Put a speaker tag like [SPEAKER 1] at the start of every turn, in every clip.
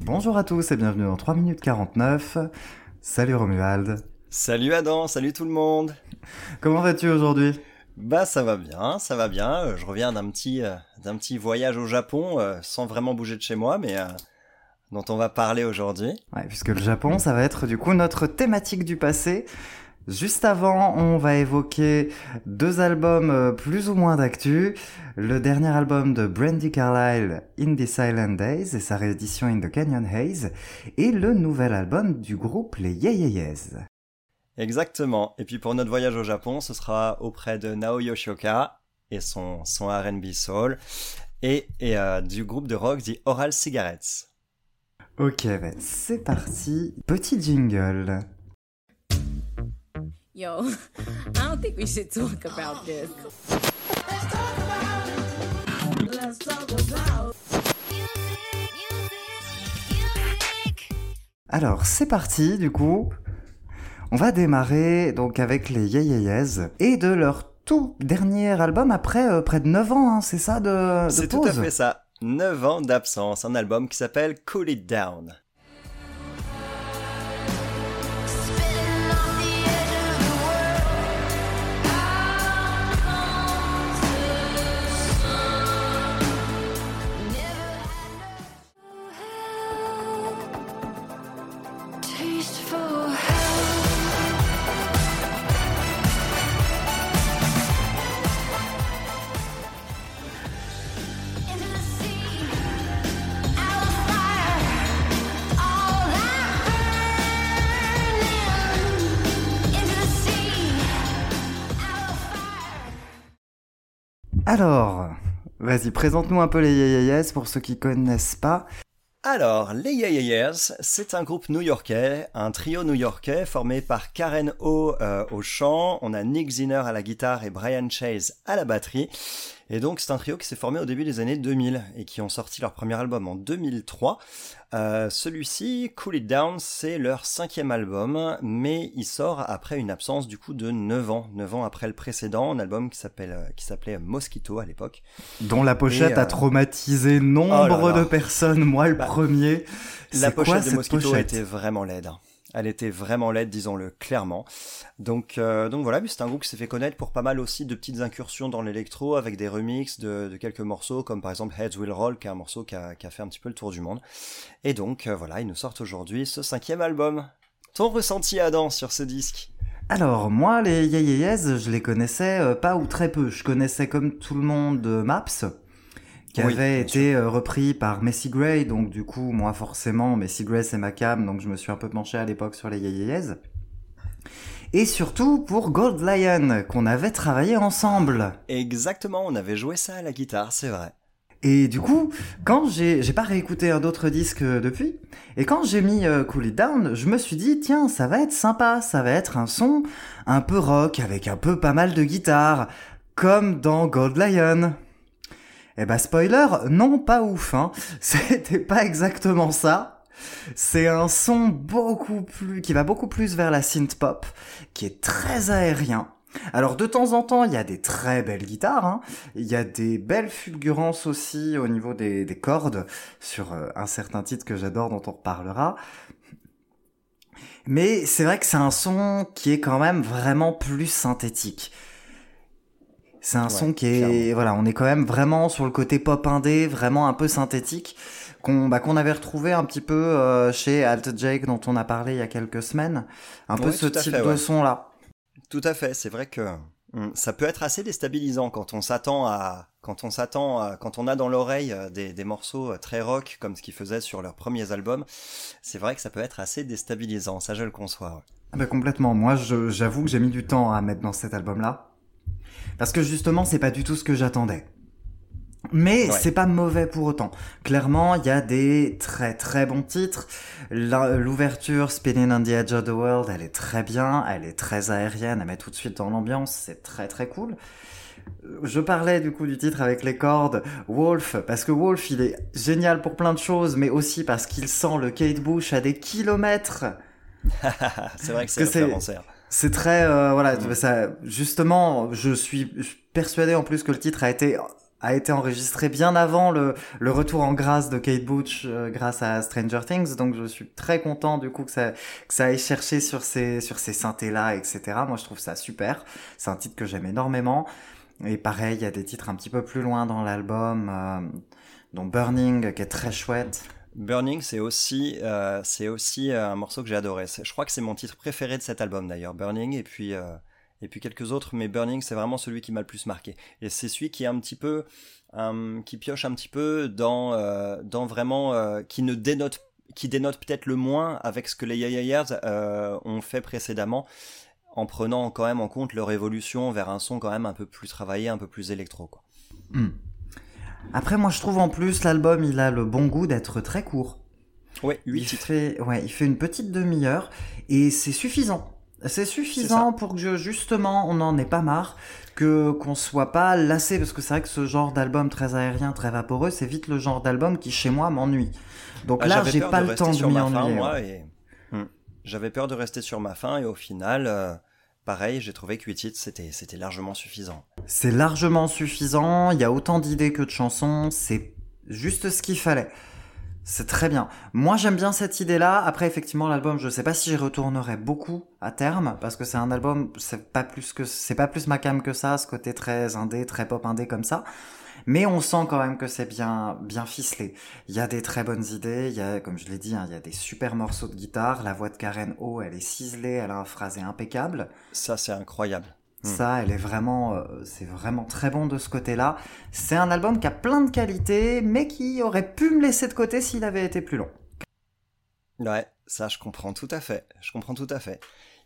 [SPEAKER 1] Bonjour à tous et bienvenue dans 3 minutes 49. Salut Romuald.
[SPEAKER 2] Salut Adam, salut tout le monde.
[SPEAKER 1] Comment vas-tu aujourd'hui?
[SPEAKER 2] Bah ça va bien, ça va bien. Euh, je reviens d'un petit, euh, d'un petit voyage au Japon euh, sans vraiment bouger de chez moi, mais dont on va parler aujourd'hui.
[SPEAKER 1] Ouais, puisque le Japon, ça va être du coup notre thématique du passé. Juste avant, on va évoquer deux albums euh, plus ou moins d'actu. Le dernier album de Brandy Carlile, In the Silent Days, et sa réédition In the Canyon Haze, et le nouvel album du groupe Les Yeyeyes.
[SPEAKER 2] Exactement. Et puis pour notre voyage au Japon, ce sera auprès de Nao Yoshioka et son, son R&B soul, et, et euh, du groupe de rock The Oral Cigarettes.
[SPEAKER 1] Ok, ben c'est parti. Petit jingle.
[SPEAKER 3] Yo, I don't think we should talk about this.
[SPEAKER 1] Alors, c'est parti, du coup. On va démarrer donc avec les Yeyeyes et de leur tout dernier album après euh, près de 9 ans, hein, c'est ça de, de
[SPEAKER 2] C'est tout à fait ça. 9 ans d'absence, un album qui s'appelle Cool It Down.
[SPEAKER 1] Alors, vas-y, présente-nous un peu les Yeyeyes pour ceux qui connaissent pas.
[SPEAKER 2] Alors, les Yeyeyes, c'est un groupe new-yorkais, un trio new-yorkais formé par Karen O euh, au chant, on a Nick Zinner à la guitare et Brian Chase à la batterie. Et donc c'est un trio qui s'est formé au début des années 2000 et qui ont sorti leur premier album en 2003. Euh, Celui-ci, Cool It Down, c'est leur cinquième album, mais il sort après une absence du coup de 9 ans, 9 ans après le précédent, un album qui s'appelle euh, qui s'appelait Mosquito à l'époque.
[SPEAKER 1] Dont la pochette
[SPEAKER 2] Et, euh,
[SPEAKER 1] a traumatisé nombre
[SPEAKER 2] oh là là.
[SPEAKER 1] de personnes, moi le
[SPEAKER 2] Bah,
[SPEAKER 1] premier.
[SPEAKER 2] La
[SPEAKER 1] quoi
[SPEAKER 2] pochette de Mosquito
[SPEAKER 1] pochette?
[SPEAKER 2] était vraiment laide. Elle était vraiment laide, disons-le clairement. Donc, euh, donc voilà, c'est un groupe qui s'est fait connaître pour pas mal aussi de petites incursions dans l'électro avec des remixes de, quelques morceaux, comme par exemple Heads Will Roll, qui est un morceau qui a, fait un petit peu le tour du monde. Et donc euh, voilà, ils nous sortent aujourd'hui ce cinquième album. Ton ressenti, Adam, sur ce disque?
[SPEAKER 1] Alors, moi, les Yeyeyes, je les connaissais euh, pas ou très peu. Je connaissais comme tout le monde Maps, qui
[SPEAKER 2] Oui,
[SPEAKER 1] avait été euh, repris par Messi Gray, donc du coup, moi forcément, Messi Gray c'est ma cam, donc je me suis un peu penché à l'époque sur les Yeyeyes. Et surtout pour Gold Lion, qu'on avait travaillé ensemble.
[SPEAKER 2] Exactement, on avait joué ça à la guitare, c'est vrai.
[SPEAKER 1] Et du coup, quand j'ai, j'ai pas réécouté un d'autres disques euh, depuis, et quand j'ai mis euh, Cool It Down, je me suis dit, tiens, ça va être sympa, ça va être un son un peu rock, avec un peu pas mal de guitare, comme dans Gold Lion. Eh bah spoiler, non pas ouf, hein. C'était pas exactement ça. C'est un son beaucoup plus, qui va beaucoup plus vers la synth pop, qui est très aérien. Alors de temps en temps, il y a des très belles guitares, hein. il y a des belles fulgurances aussi au niveau des, des cordes sur euh, un certain titre que j'adore dont on reparlera. Mais c'est vrai que c'est un son qui est quand même vraiment plus synthétique. C'est un
[SPEAKER 2] Ouais,
[SPEAKER 1] son qui est,
[SPEAKER 2] clairement.
[SPEAKER 1] voilà, on est quand même vraiment sur le côté pop indé, vraiment un peu synthétique, qu'on bah, qu'on avait retrouvé un petit peu euh, chez Alt Jake dont on a parlé il y a quelques semaines. Un peu ce type
[SPEAKER 2] fait,
[SPEAKER 1] de
[SPEAKER 2] ouais.
[SPEAKER 1] son là.
[SPEAKER 2] Tout à fait, c'est vrai que hum, ça peut être assez déstabilisant quand on s'attend à quand on s'attend à quand on a dans l'oreille euh, des, des morceaux euh, très rock comme ce qu'ils faisaient sur leurs premiers albums. C'est vrai que ça peut être assez déstabilisant, ça je le conçois.
[SPEAKER 1] Ah bah complètement. Moi, j'avoue que j'ai mis du temps à mettre dans cet album-là. Parce que justement, c'est pas du tout ce que j'attendais. Mais
[SPEAKER 2] Ouais.
[SPEAKER 1] c'est pas mauvais pour autant. Clairement, il y a des très très bons titres. L'ouverture Spinning on the Edge of the World, elle est très bien, elle est très aérienne, elle met tout de suite dans l'ambiance, c'est très très cool. je parlais du coup du titre avec les cordes, Wolf, parce que Wolf il est génial pour plein de choses, mais aussi parce qu'il sent le Kate Bush à des kilomètres.
[SPEAKER 2] c'est vrai que c'est référencé.
[SPEAKER 1] C'est très euh, voilà, ça, justement, je suis persuadé en plus que le titre a été a été enregistré bien avant le, le retour en grâce de Kate Bush euh, grâce à Stranger Things. Donc je suis très content du coup que ça, que ça aille chercher sur ces, sur ces synthés-là, etc. Moi je trouve ça super. C'est un titre que j'aime énormément. Et pareil, il y a des titres un petit peu plus loin dans l'album, euh, dont Burning qui est très chouette.
[SPEAKER 2] Burning, c'est aussi, euh, aussi un morceau que j'ai adoré. Je crois que c'est mon titre préféré de cet album d'ailleurs, Burning. Et puis, et puis quelques autres, mais Burning, c'est vraiment celui qui m'a le plus marqué. Et c'est celui qui est un petit peu, euh, qui pioche un petit peu dans, euh, dans vraiment, euh, qui ne dénote, qui dénote peut-être le moins avec ce que les Yeah ont fait précédemment, en prenant quand même en compte leur évolution vers un son quand même un peu plus travaillé, un peu plus électro, quoi.
[SPEAKER 1] Hmm. Après, moi, je trouve en plus l'album, il a le bon goût d'être très court.
[SPEAKER 2] Ouais, 8
[SPEAKER 1] il Fait, ouais, il fait une petite demi-heure et c'est suffisant. C'est suffisant pour que justement on n'en ait pas marre, que qu'on soit pas lassé parce que c'est vrai que ce genre d'album très aérien, très vaporeux, c'est vite le genre d'album qui chez moi m'ennuie. Donc ah, là, j'ai pas le temps de m'y ennuyer.
[SPEAKER 2] Hmm. J'avais peur de rester sur ma fin et au final, euh, pareil, j'ai trouvé que 8 titres c'était c'était largement suffisant.
[SPEAKER 1] C'est largement suffisant. Il y a autant d'idées que de chansons. C'est juste ce qu'il fallait. C'est très bien. Moi, j'aime bien cette idée-là. Après, effectivement, l'album, je sais pas si j'y retournerai beaucoup à terme, parce que c'est un album, c'est pas plus que, c'est pas plus ma cam que ça, ce côté très indé, très pop indé comme ça. Mais on sent quand même que c'est bien, bien ficelé. Il y a des très bonnes idées. Il y a, comme je l'ai dit, hein, il y a des super morceaux de guitare. La voix de Karen O, elle est ciselée, elle a un phrasé impeccable.
[SPEAKER 2] Ça, c'est incroyable.
[SPEAKER 1] Hmm. Ça, elle est vraiment, euh, c'est vraiment très bon de ce côté-là. C'est un album qui a plein de qualités, mais qui aurait pu me laisser de côté s'il avait été plus long.
[SPEAKER 2] Ouais, ça je comprends tout à fait. Je comprends tout à fait.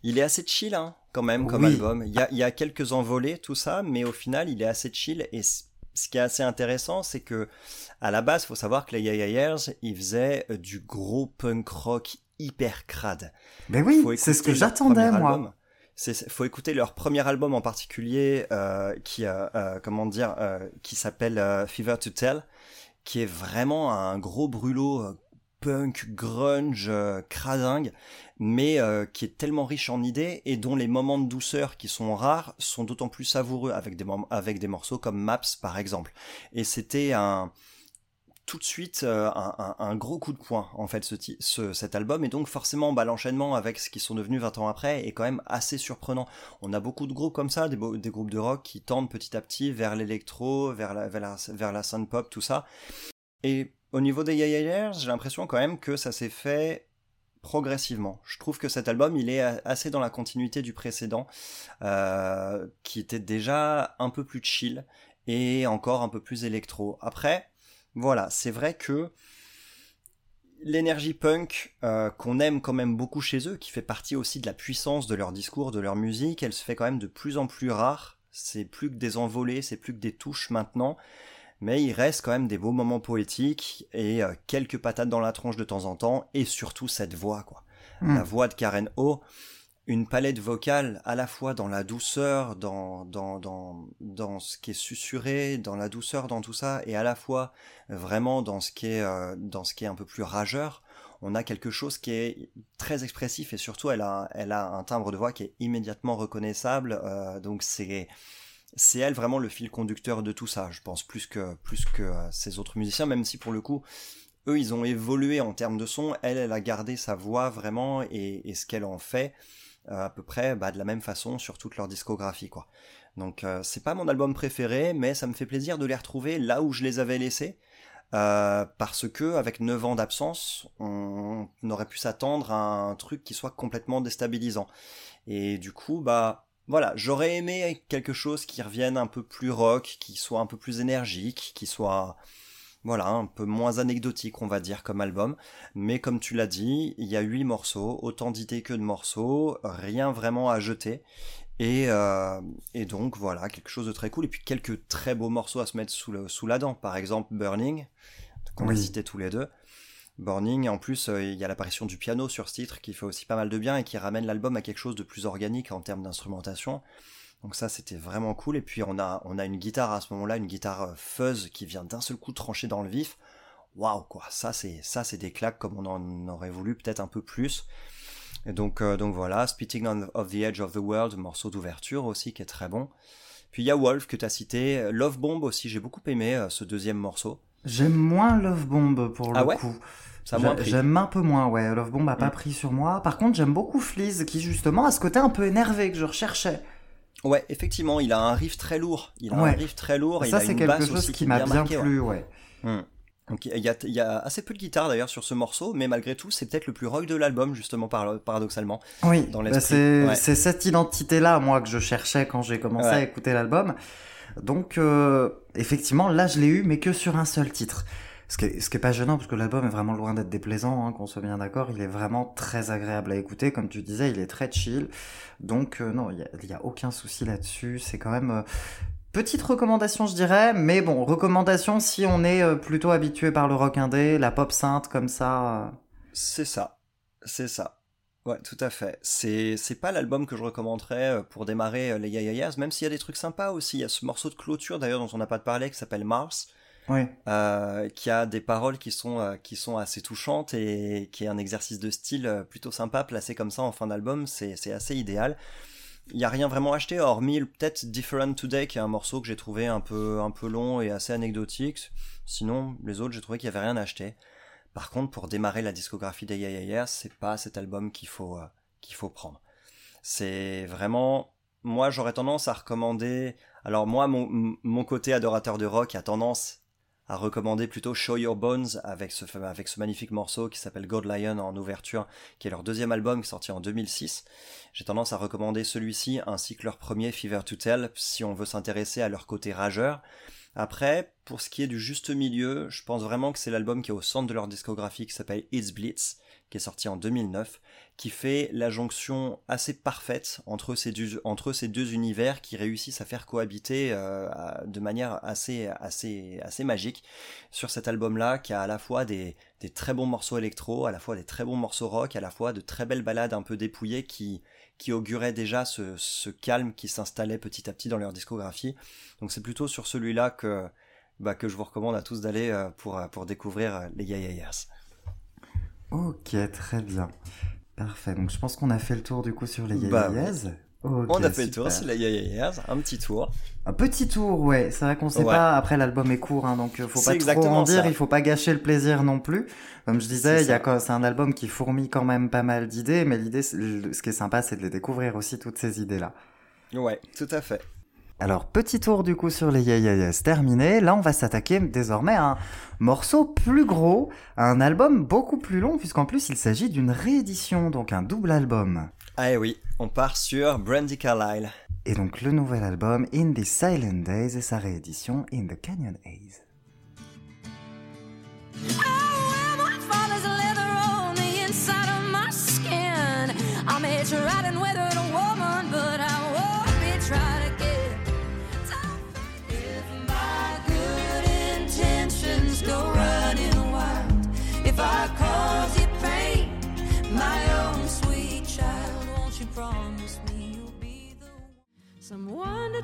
[SPEAKER 2] Il est assez chill, hein, quand même, comme album. Il y, a, il y a quelques envolées, tout ça, mais au final, il est assez chill. Et ce qui est assez intéressant, c'est que à la base, faut savoir que les Yeah Years, ils faisaient euh, du gros punk rock hyper crade.
[SPEAKER 1] Mais oui, c'est ce que j'attendais moi
[SPEAKER 2] faut écouter leur premier album en particulier euh, qui euh, euh comment dire euh, qui s'appelle euh, Fever to Tell qui est vraiment un gros brûlot punk grunge cradingue mais qui est tellement riche en idées et dont les moments de douceur qui sont rares sont d'autant plus savoureux avec des avec des morceaux comme Maps par exemple. Et c'était un tout de suite euh, un, gros coup de poing en fait ce, cet album et donc forcément bah, l'enchaînement avec ce qui sont devenus 20 ans après est quand même assez surprenant. On a beaucoup de groupes comme ça, des, des groupes de rock qui tendent petit à petit vers l'électro, vers la, vers la, la pop, tout ça. Et au niveau des Yeah j'ai l'impression quand même que ça s'est fait progressivement. Je trouve que cet album, il est assez dans la continuité du précédent, euh, qui était déjà un peu plus chill et encore un peu plus électro. Après, voilà, c'est vrai que l'énergie punk euh, qu'on aime quand même beaucoup chez eux, qui fait partie aussi de la puissance de leur discours, de leur musique, elle se fait quand même de plus en plus rare. C'est plus que des envolées, c'est plus que des touches maintenant. Mais il reste quand même des beaux moments poétiques et euh, quelques patates dans la tronche de temps en temps, et surtout cette voix, quoi. Hmm. La voix de Karen O une palette vocale à la fois dans la douceur, dans, dans, dans, dans ce qui est susurré, dans la douceur dans tout ça, et à la fois vraiment dans ce qui est, euh, dans ce qui est un peu plus rageur. On a quelque chose qui est très expressif et surtout elle a, elle a un timbre de voix qui est immédiatement reconnaissable. Euh, donc c'est, c'est elle vraiment le fil conducteur de tout ça, je pense, plus que, plus que euh, ces autres musiciens, même si pour le coup, eux, ils ont évolué en termes de son. Elle, elle a gardé sa voix vraiment et ce qu'elle en fait. Euh, à peu près bah, de la même façon sur toute leur discographie quoi. Donc euh, c'est pas mon album préféré, mais ça me fait plaisir de les retrouver là où je les avais laissés. Euh, parce que avec 9 ans d'absence, on, aurait pu s'attendre à un truc qui soit complètement déstabilisant. Et du coup, bah voilà, j'aurais aimé quelque chose qui revienne un peu plus rock, qui soit un peu plus énergique, qui soit voilà, un peu moins anecdotique, on va dire, comme album. Mais comme tu l'as dit, il y a huit morceaux, autant d'idées que de morceaux, rien vraiment à jeter. Et, euh, et donc voilà, quelque chose de très cool. Et puis quelques très beaux morceaux à se mettre sous, le, sous la dent. Par exemple, Burning, qu'on va citer tous les deux. Burning, en plus, euh, il y a l'apparition du piano sur ce titre qui fait aussi pas mal de bien et qui ramène l'album à quelque chose de plus organique en termes d'instrumentation. Donc ça, c'était vraiment cool. Et puis on a, on a une guitare à ce moment-là, une guitare euh, fuzz qui vient d'un seul coup trancher dans le vif. Waouh, quoi. Ça, c'est, ça, c'est des claques comme on en aurait voulu peut-être un peu plus. Et donc, euh, donc voilà, Spitting on of the Edge of the World, morceau d'ouverture aussi qui est très bon. Puis il y a Wolf que tu as cité, Love Bomb aussi, j'ai beaucoup aimé euh, ce deuxième morceau.
[SPEAKER 1] J'aime moins Love Bomb pour le
[SPEAKER 2] Ah ouais
[SPEAKER 1] coup. J'aime un peu moins, ouais. Love Bomb a pas
[SPEAKER 2] Mm.
[SPEAKER 1] pris sur moi. Par contre, j'aime beaucoup Fleas qui justement a ce côté un peu énervé que je recherchais.
[SPEAKER 2] Ouais, effectivement, il a un riff très lourd. Il a
[SPEAKER 1] Ouais.
[SPEAKER 2] un riff très lourd. et il
[SPEAKER 1] Ça, c'est quelque
[SPEAKER 2] basse
[SPEAKER 1] chose qui m'a bien plu, ouais.
[SPEAKER 2] Hmm. Donc il y a, il y a assez peu de guitare d'ailleurs sur ce morceau, mais malgré tout, c'est peut-être le plus rock de l'album, justement, par- paradoxalement.
[SPEAKER 1] Oui,
[SPEAKER 2] Dans
[SPEAKER 1] bah, c'est
[SPEAKER 2] ouais.
[SPEAKER 1] cette identité-là, moi, que je cherchais quand j'ai commencé
[SPEAKER 2] Ouais.
[SPEAKER 1] à écouter l'album. Donc, euh, effectivement, là, je l'ai eu, mais que sur un seul titre. Ce qui est, pas gênant, parce que l'album est vraiment loin d'être déplaisant, hein, qu'on soit bien d'accord. Il est vraiment très agréable à écouter. Comme tu disais, il est très chill. Donc, euh, non, il y a, aucun souci là-dessus. C'est quand même... euh, Petite recommandation, je dirais, mais bon, recommandation si on est euh, plutôt habitué par le rock indé, la pop sainte comme ça. euh.
[SPEAKER 2] C'est ça. C'est ça. Ouais, tout à fait. C'est, c'est pas l'album que je recommanderais pour démarrer les Ya Ya Yeahs, même s'il y a des trucs sympas aussi. Il y a ce morceau de clôture d'ailleurs dont on n'a pas parlé qui s'appelle Mars,
[SPEAKER 1] Oui.
[SPEAKER 2] euh, qui a des paroles qui sont, euh, qui sont assez touchantes et qui est un exercice de style euh, plutôt sympa placé comme ça en fin d'album. C'est, c'est assez idéal. Il n'y a rien vraiment acheté, hormis peut-être Different Today, qui est un morceau que j'ai trouvé un peu, un peu long et assez anecdotique. Sinon, les autres, j'ai trouvé qu'il n'y avait rien acheté. Par contre, pour démarrer la discographie des Yeah Yeah Yeahs, c'est pas cet album qu'il faut, euh, qu'il faut prendre. C'est vraiment, moi, j'aurais tendance à recommander, alors moi, mon, mon côté adorateur de rock a tendance à recommander plutôt Show Your Bones avec ce, magnifique morceau qui s'appelle God Lion en ouverture, qui est leur deuxième album sorti en 2006. J'ai tendance à recommander celui-ci ainsi que leur premier Fever to Tell si on veut s'intéresser à leur côté rageur. Après, pour ce qui est du juste milieu, je pense vraiment que c'est l'album qui est au centre de leur discographie qui s'appelle It's Blitz, qui est sorti en 2009, qui fait la jonction assez parfaite entre ces deux, univers qui réussissent à faire cohabiter euh, de manière assez, assez, assez magique sur cet album-là, qui a à la fois des, très bons morceaux électro, à la fois des très bons morceaux rock, à la fois de très belles ballades un peu dépouillées qui, qui auguraient déjà ce, calme qui s'installait petit à petit dans leur discographie. Donc c'est plutôt sur celui-là que, bah, que je vous recommande à tous d'aller euh, pour, pour découvrir euh, les Yeahs.
[SPEAKER 1] Ok, très bien. Parfait. Donc je pense qu'on a fait le tour du coup sur les
[SPEAKER 2] Bah,
[SPEAKER 1] Yayas. Ok,
[SPEAKER 2] On a fait le tour, c'est les Yeahs, un petit tour.
[SPEAKER 1] Un petit tour, ouais. C'est vrai qu'on sait
[SPEAKER 2] Ouais.
[SPEAKER 1] pas. Après, l'album est court, hein, donc euh, faut pas trop en dire.
[SPEAKER 2] ça.
[SPEAKER 1] Il faut pas gâcher le plaisir non plus. Comme je disais,
[SPEAKER 2] C'est
[SPEAKER 1] il y a
[SPEAKER 2] ça.
[SPEAKER 1] quand- c'est un album qui fourmille quand même pas mal d'idées, mais l'idée, ce qui est sympa, c'est de les découvrir aussi toutes ces idées-là.
[SPEAKER 2] Ouais, tout à fait.
[SPEAKER 1] Alors, petit tour du coup sur les Yeahs terminé. Là, on va s'attaquer désormais à un morceau plus gros, à un album beaucoup plus long, puisqu'en plus, il s'agit d'une réédition, donc un double album.
[SPEAKER 2] Ah eh oui, on part sur Brandy Carlile.
[SPEAKER 1] Et donc le nouvel album In the Silent Days et sa réédition In the Canyon Haze.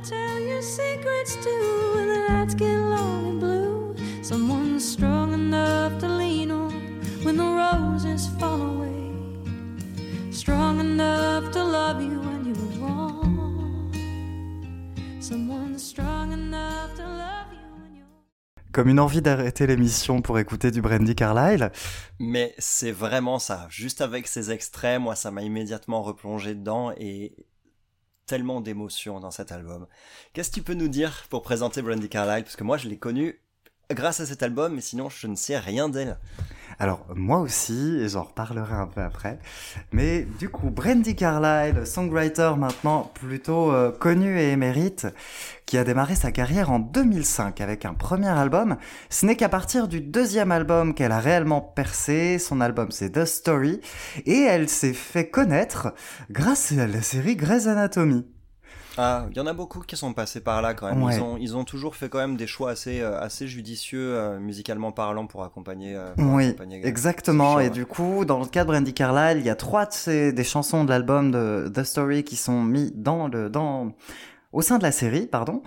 [SPEAKER 3] Tell your secrets to when the nights get long and blue. Someone strong enough to lean on when the roses fall away. Strong enough to love you when you're wrong. Someone strong enough to love you when you're
[SPEAKER 1] Comme une envie d'arrêter l'émission pour écouter du Brandy Carlile.
[SPEAKER 2] Mais c'est vraiment ça. Juste avec ces extraits, moi, ça m'a immédiatement replongé dedans et tellement d'émotions dans cet album. Qu'est-ce que tu peux nous dire pour présenter Brandy Carlile Parce que moi, je l'ai connue grâce à cet album, mais sinon, je ne sais rien d'elle.
[SPEAKER 1] Alors moi aussi, et j'en reparlerai un peu après. Mais du coup, Brandy Carlile, songwriter maintenant plutôt euh, connu et émérite, qui a démarré sa carrière en 2005 avec un premier album. Ce n'est qu'à partir du deuxième album qu'elle a réellement percé. Son album c'est The Story. Et elle s'est fait connaître grâce à la série Grey's Anatomy.
[SPEAKER 2] Ah, il y en a beaucoup qui sont passés par là quand même.
[SPEAKER 1] Ouais.
[SPEAKER 2] Ils, ont, ils ont toujours fait quand même des choix assez, euh, assez judicieux, euh, musicalement parlant, pour accompagner. euh, pour
[SPEAKER 1] Oui,
[SPEAKER 2] accompagner,
[SPEAKER 1] exactement. Et du coup, dans le cas de Brandy Carlile, il y a trois de ces, des chansons de l'album de The Story qui sont mis dans le, dans, au sein de la série, pardon.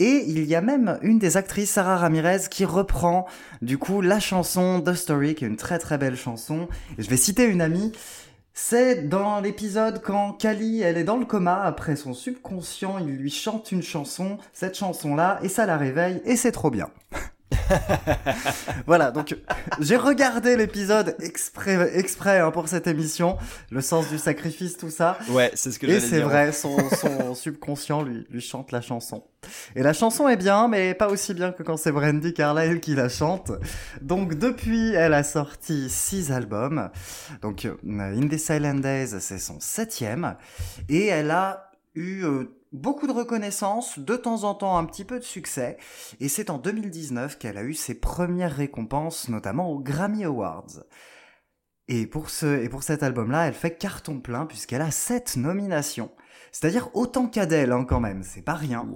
[SPEAKER 1] Et il y a même une des actrices, Sarah Ramirez, qui reprend du coup la chanson The Story, qui est une très très belle chanson. Et je vais citer une amie. C'est dans l'épisode quand Kali, elle est dans le coma, après son subconscient, il lui chante une chanson, cette chanson-là, et ça la réveille, et c'est trop bien. voilà, donc j'ai regardé l'épisode exprès, exprès hein, pour cette émission, le sens du sacrifice, tout ça.
[SPEAKER 2] Ouais, c'est ce que
[SPEAKER 1] Et c'est vrai, son, son subconscient lui, lui chante la chanson. Et la chanson est bien, mais pas aussi bien que quand c'est Brandy Carlyle qui la chante. Donc depuis, elle a sorti six albums. Donc euh, In the Silent Days, c'est son septième. Et elle a eu euh, beaucoup de reconnaissance, de temps en temps un petit peu de succès. Et c'est en 2019 qu'elle a eu ses premières récompenses, notamment aux Grammy Awards. Et pour, ce, et pour cet album-là, elle fait carton plein puisqu'elle a sept nominations. C'est-à-dire autant qu'Adèle, hein, quand même. C'est pas rien.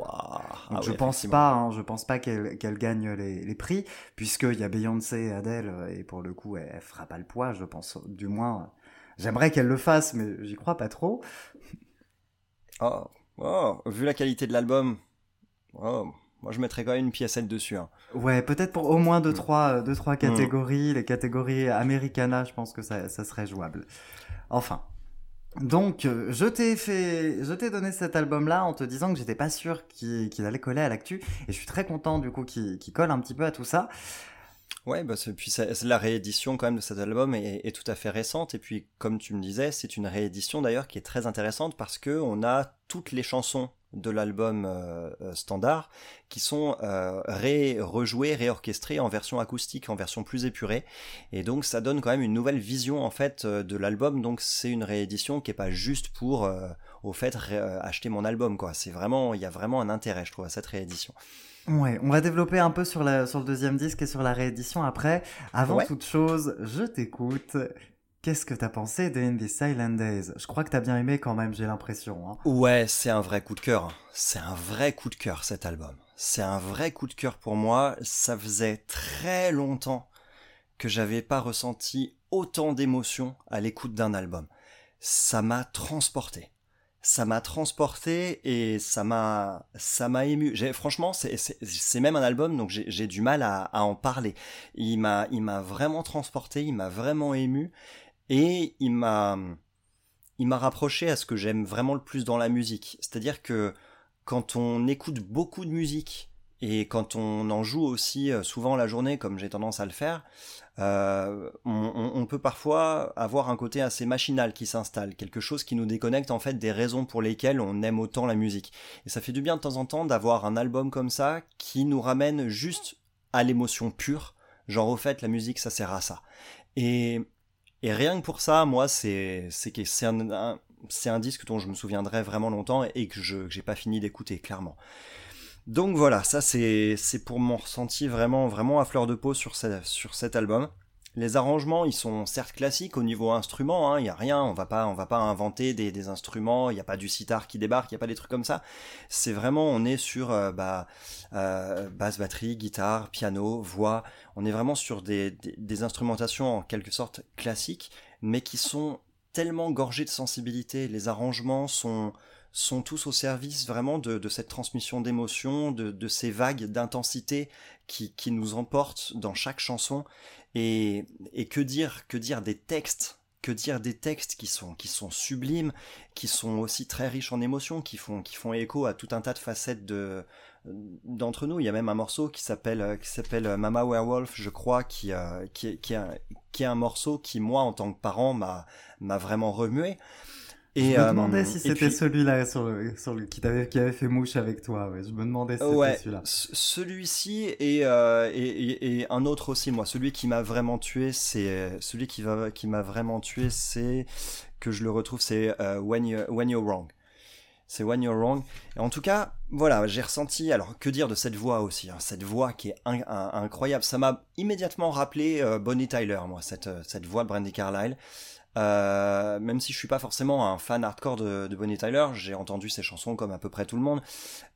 [SPEAKER 2] Ah
[SPEAKER 1] je pense pas, hein, je pense pas qu'elle qu'elle gagne les, les prix, puisqu'il y a Beyoncé et Adele, euh, et pour le coup, elle, elle fera pas le poids, je pense. Du moins, j'aimerais qu'elle le fasse, mais j'y crois pas trop.
[SPEAKER 2] Oh, oh, vu la qualité de l'album, oh, moi je mettrais quand même une piécette dessus. hein.
[SPEAKER 1] Ouais, peut-être pour au moins deux,
[SPEAKER 2] Mm.
[SPEAKER 1] trois, euh, deux, trois catégories. Les catégories Americana, je pense que ça, ça serait jouable. Enfin. Donc, euh, je t'ai fait, je t'ai donné cet album-là en te disant que j'étais pas sûr qu'il allait coller à l'actu, et je suis très content du coup qu'il qu'il colle un petit peu à tout ça.
[SPEAKER 2] Ouais, bah puis ça- la réédition quand même de cet album est, est tout à fait récente. Et puis, comme tu me disais, c'est une réédition d'ailleurs qui est très intéressante parce que on a toutes les chansons de l'album euh, euh, standard qui sont euh, ré, rejouées, réorchestrées en version acoustique, en version plus épurée. Et donc, ça donne quand même une nouvelle vision en fait euh, de l'album. Donc, c'est une réédition qui est pas juste pour, euh, au fait, euh, acheter mon album quoi. C'est vraiment, il y a vraiment un intérêt, je trouve, à cette réédition.
[SPEAKER 1] Ouais, on va développer un peu sur, la, sur le deuxième disque et sur la réédition après. Avant
[SPEAKER 2] Ouais.
[SPEAKER 1] toute chose, je t'écoute. Qu'est-ce que t'as pensé de In the Silent Days? Je crois que t'as bien aimé quand même, j'ai l'impression. Hein.
[SPEAKER 2] Ouais, c'est un vrai coup de cœur. C'est un vrai coup de cœur cet album. C'est un vrai coup de cœur pour moi. Ça faisait très longtemps que j'avais pas ressenti autant d'émotions à l'écoute d'un album. Ça m'a transporté. Ça m'a transporté et ça m'a ça m'a ému. J'ai franchement c'est c'est c'est même un album donc j'ai j'ai du mal à, à en parler. Il m'a il m'a vraiment transporté, il m'a vraiment ému et il m'a il m'a rapproché à ce que j'aime vraiment le plus dans la musique. C'est-à-dire que quand on écoute beaucoup de musique et quand on en joue aussi euh, souvent la journée, comme j'ai tendance à le faire, euh, on, peut parfois avoir un côté assez machinal qui s'installe, quelque chose qui nous déconnecte en fait des raisons pour lesquelles on aime autant la musique. Et ça fait du bien de temps en temps d'avoir un album comme ça qui nous ramène juste à l'émotion pure, genre au fait la musique ça sert à ça. Et et rien que pour ça, moi, c'est c'est un, un- un disque dont je me souviendrai vraiment longtemps et que je que j'ai pas fini d'écouter clairement. Donc voilà, ça c'est pour mon ressenti vraiment vraiment à fleur de peau sur sur cet album. Les arrangements, ils sont certes classiques au niveau instrument, hein, il y a rien, on va pas va pas inventer des, des instruments, il y a pas du sitar qui débarque, il y a pas des trucs comme ça. C'est vraiment on est sur euh, bah euh, basse, batterie, guitare, piano, voix. On est vraiment sur des, des, des instrumentations en quelque sorte classiques, mais qui sont tellement gorgées de sensibilité. Les arrangements sont, sont tous au service vraiment de, cette transmission d'émotions, de, ces vagues d'intensité qui, nous emportent dans chaque chanson. Et, que dire, que dire des textes que dire des textes qui sont qui sont sublimes, qui sont aussi très riches en émotions, qui font qui font écho à tout un tas de facettes de d'entre nous. Il y a même un morceau qui s'appelle euh, euh, Mama Werewolf, je crois, qui euh, qui est un, qui est un morceau qui moi en tant que parent m'a m'a vraiment remué.
[SPEAKER 1] Je me
[SPEAKER 2] euh,
[SPEAKER 1] demandais si
[SPEAKER 2] et
[SPEAKER 1] c'était celui-là sur le, sur le, qui, t'avait, qui avait fait mouche avec toi. Ouais. Je me demandais si c'était
[SPEAKER 2] Ouais,
[SPEAKER 1] celui-là.
[SPEAKER 2] ce- celui-ci et, euh, et, et, et un autre aussi, moi. Celui qui m'a vraiment tué, c'est celui qui va qui m'a vraiment tué, c'est que je le retrouve, c'est euh, When You When You're Wrong. C'est When You're Wrong. Et en tout cas, voilà, j'ai ressenti. Alors, que dire de cette voix aussi hein, Cette voix qui est in- in- incroyable. Ça m'a immédiatement rappelé euh, Bonnie Tyler, moi, cette cette voix de Brandy Carlile. Euh, même si je suis pas forcément un fan hardcore de, de Bonnie Tyler, j'ai entendu ses chansons comme à peu près tout le monde.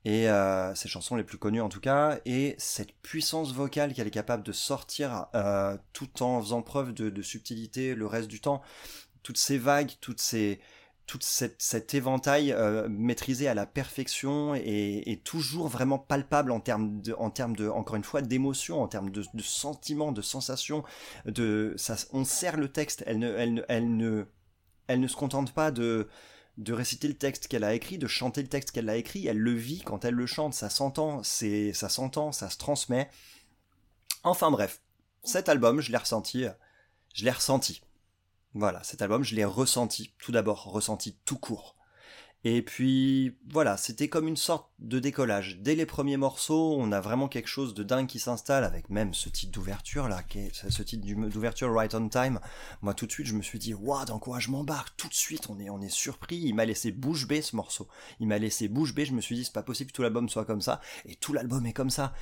[SPEAKER 2] Et euh, ses chansons les plus connues en tout cas, et cette puissance vocale qu'elle est capable de sortir euh, tout en faisant preuve de, de subtilité le reste du temps, toutes ces vagues, toutes ces cette, cet éventail euh, maîtrisé à la perfection et, toujours vraiment palpable en termes en termes de, encore une fois, d'émotion, en termes de, de sentiments, de sensations, de, ça, on sert le texte. Elle ne, elle ne, elle ne, elle ne se contente pas de, réciter le texte qu'elle a écrit, de chanter le texte qu'elle a écrit. Elle le vit quand elle le chante. Ça s'entend, ça s'entend, ça se transmet. Enfin bref, cet album, je l'ai ressenti, je l'ai ressenti. Voilà, cet album, je l'ai ressenti, tout d'abord, ressenti tout court. Et puis, voilà, c'était comme une sorte de décollage. Dès les premiers morceaux, on a vraiment quelque chose de dingue qui s'installe, avec même ce titre d'ouverture, là, qui ce titre d'ouverture Right on Time. Moi, tout de suite, je me suis dit, waouh, dans quoi je m'embarque? Tout de suite, on est, on est surpris. Il m'a laissé bouche bée, ce morceau. Il m'a laissé bouche bée, je me suis dit, c'est pas possible que tout l'album soit comme ça. Et tout l'album est comme ça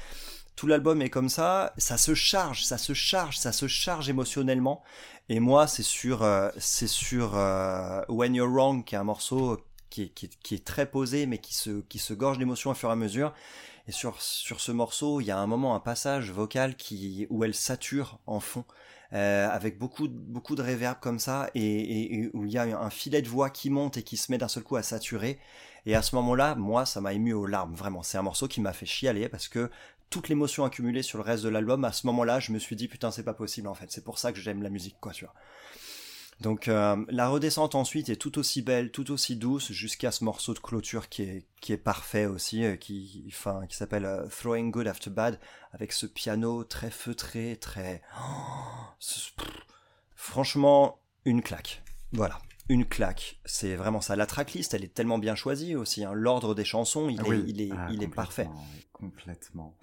[SPEAKER 2] l'album est comme ça, ça se charge, ça se charge, ça se charge émotionnellement. Et moi, c'est sur, euh, sur euh, When You're Wrong, qui est un morceau qui est, très posé, mais qui se, gorge d'émotion au fur et à mesure. Et sur, ce morceau, il y a un moment, un passage vocal qui, où elle sature en fond. Euh, avec beaucoup, beaucoup de réverb comme ça, et, et, et, où il y a un filet de voix qui monte et qui se met d'un seul coup à saturer. Et à ce moment-là, moi, ça m'a ému aux larmes, vraiment. C'est un morceau qui m'a fait chialer parce que toute l'émotion accumulée sur le reste de l'album, à ce moment-là, je me suis dit putain, c'est pas possible en fait. C'est pour ça que j'aime la musique, quoi, tu vois. Donc euh, la redescente ensuite est tout aussi belle, tout aussi douce, jusqu'à ce morceau de clôture qui est qui est parfait aussi, euh, qui enfin qui s'appelle euh, Throwing Good After Bad, avec ce piano très feutré, très oh, franchement une claque. Voilà une claque. C'est vraiment ça. La tracklist, elle est tellement bien choisie aussi. Hein. L'ordre des chansons, il
[SPEAKER 1] oui.
[SPEAKER 2] est, il est,
[SPEAKER 1] ah,
[SPEAKER 2] il est parfait.
[SPEAKER 1] Complètement.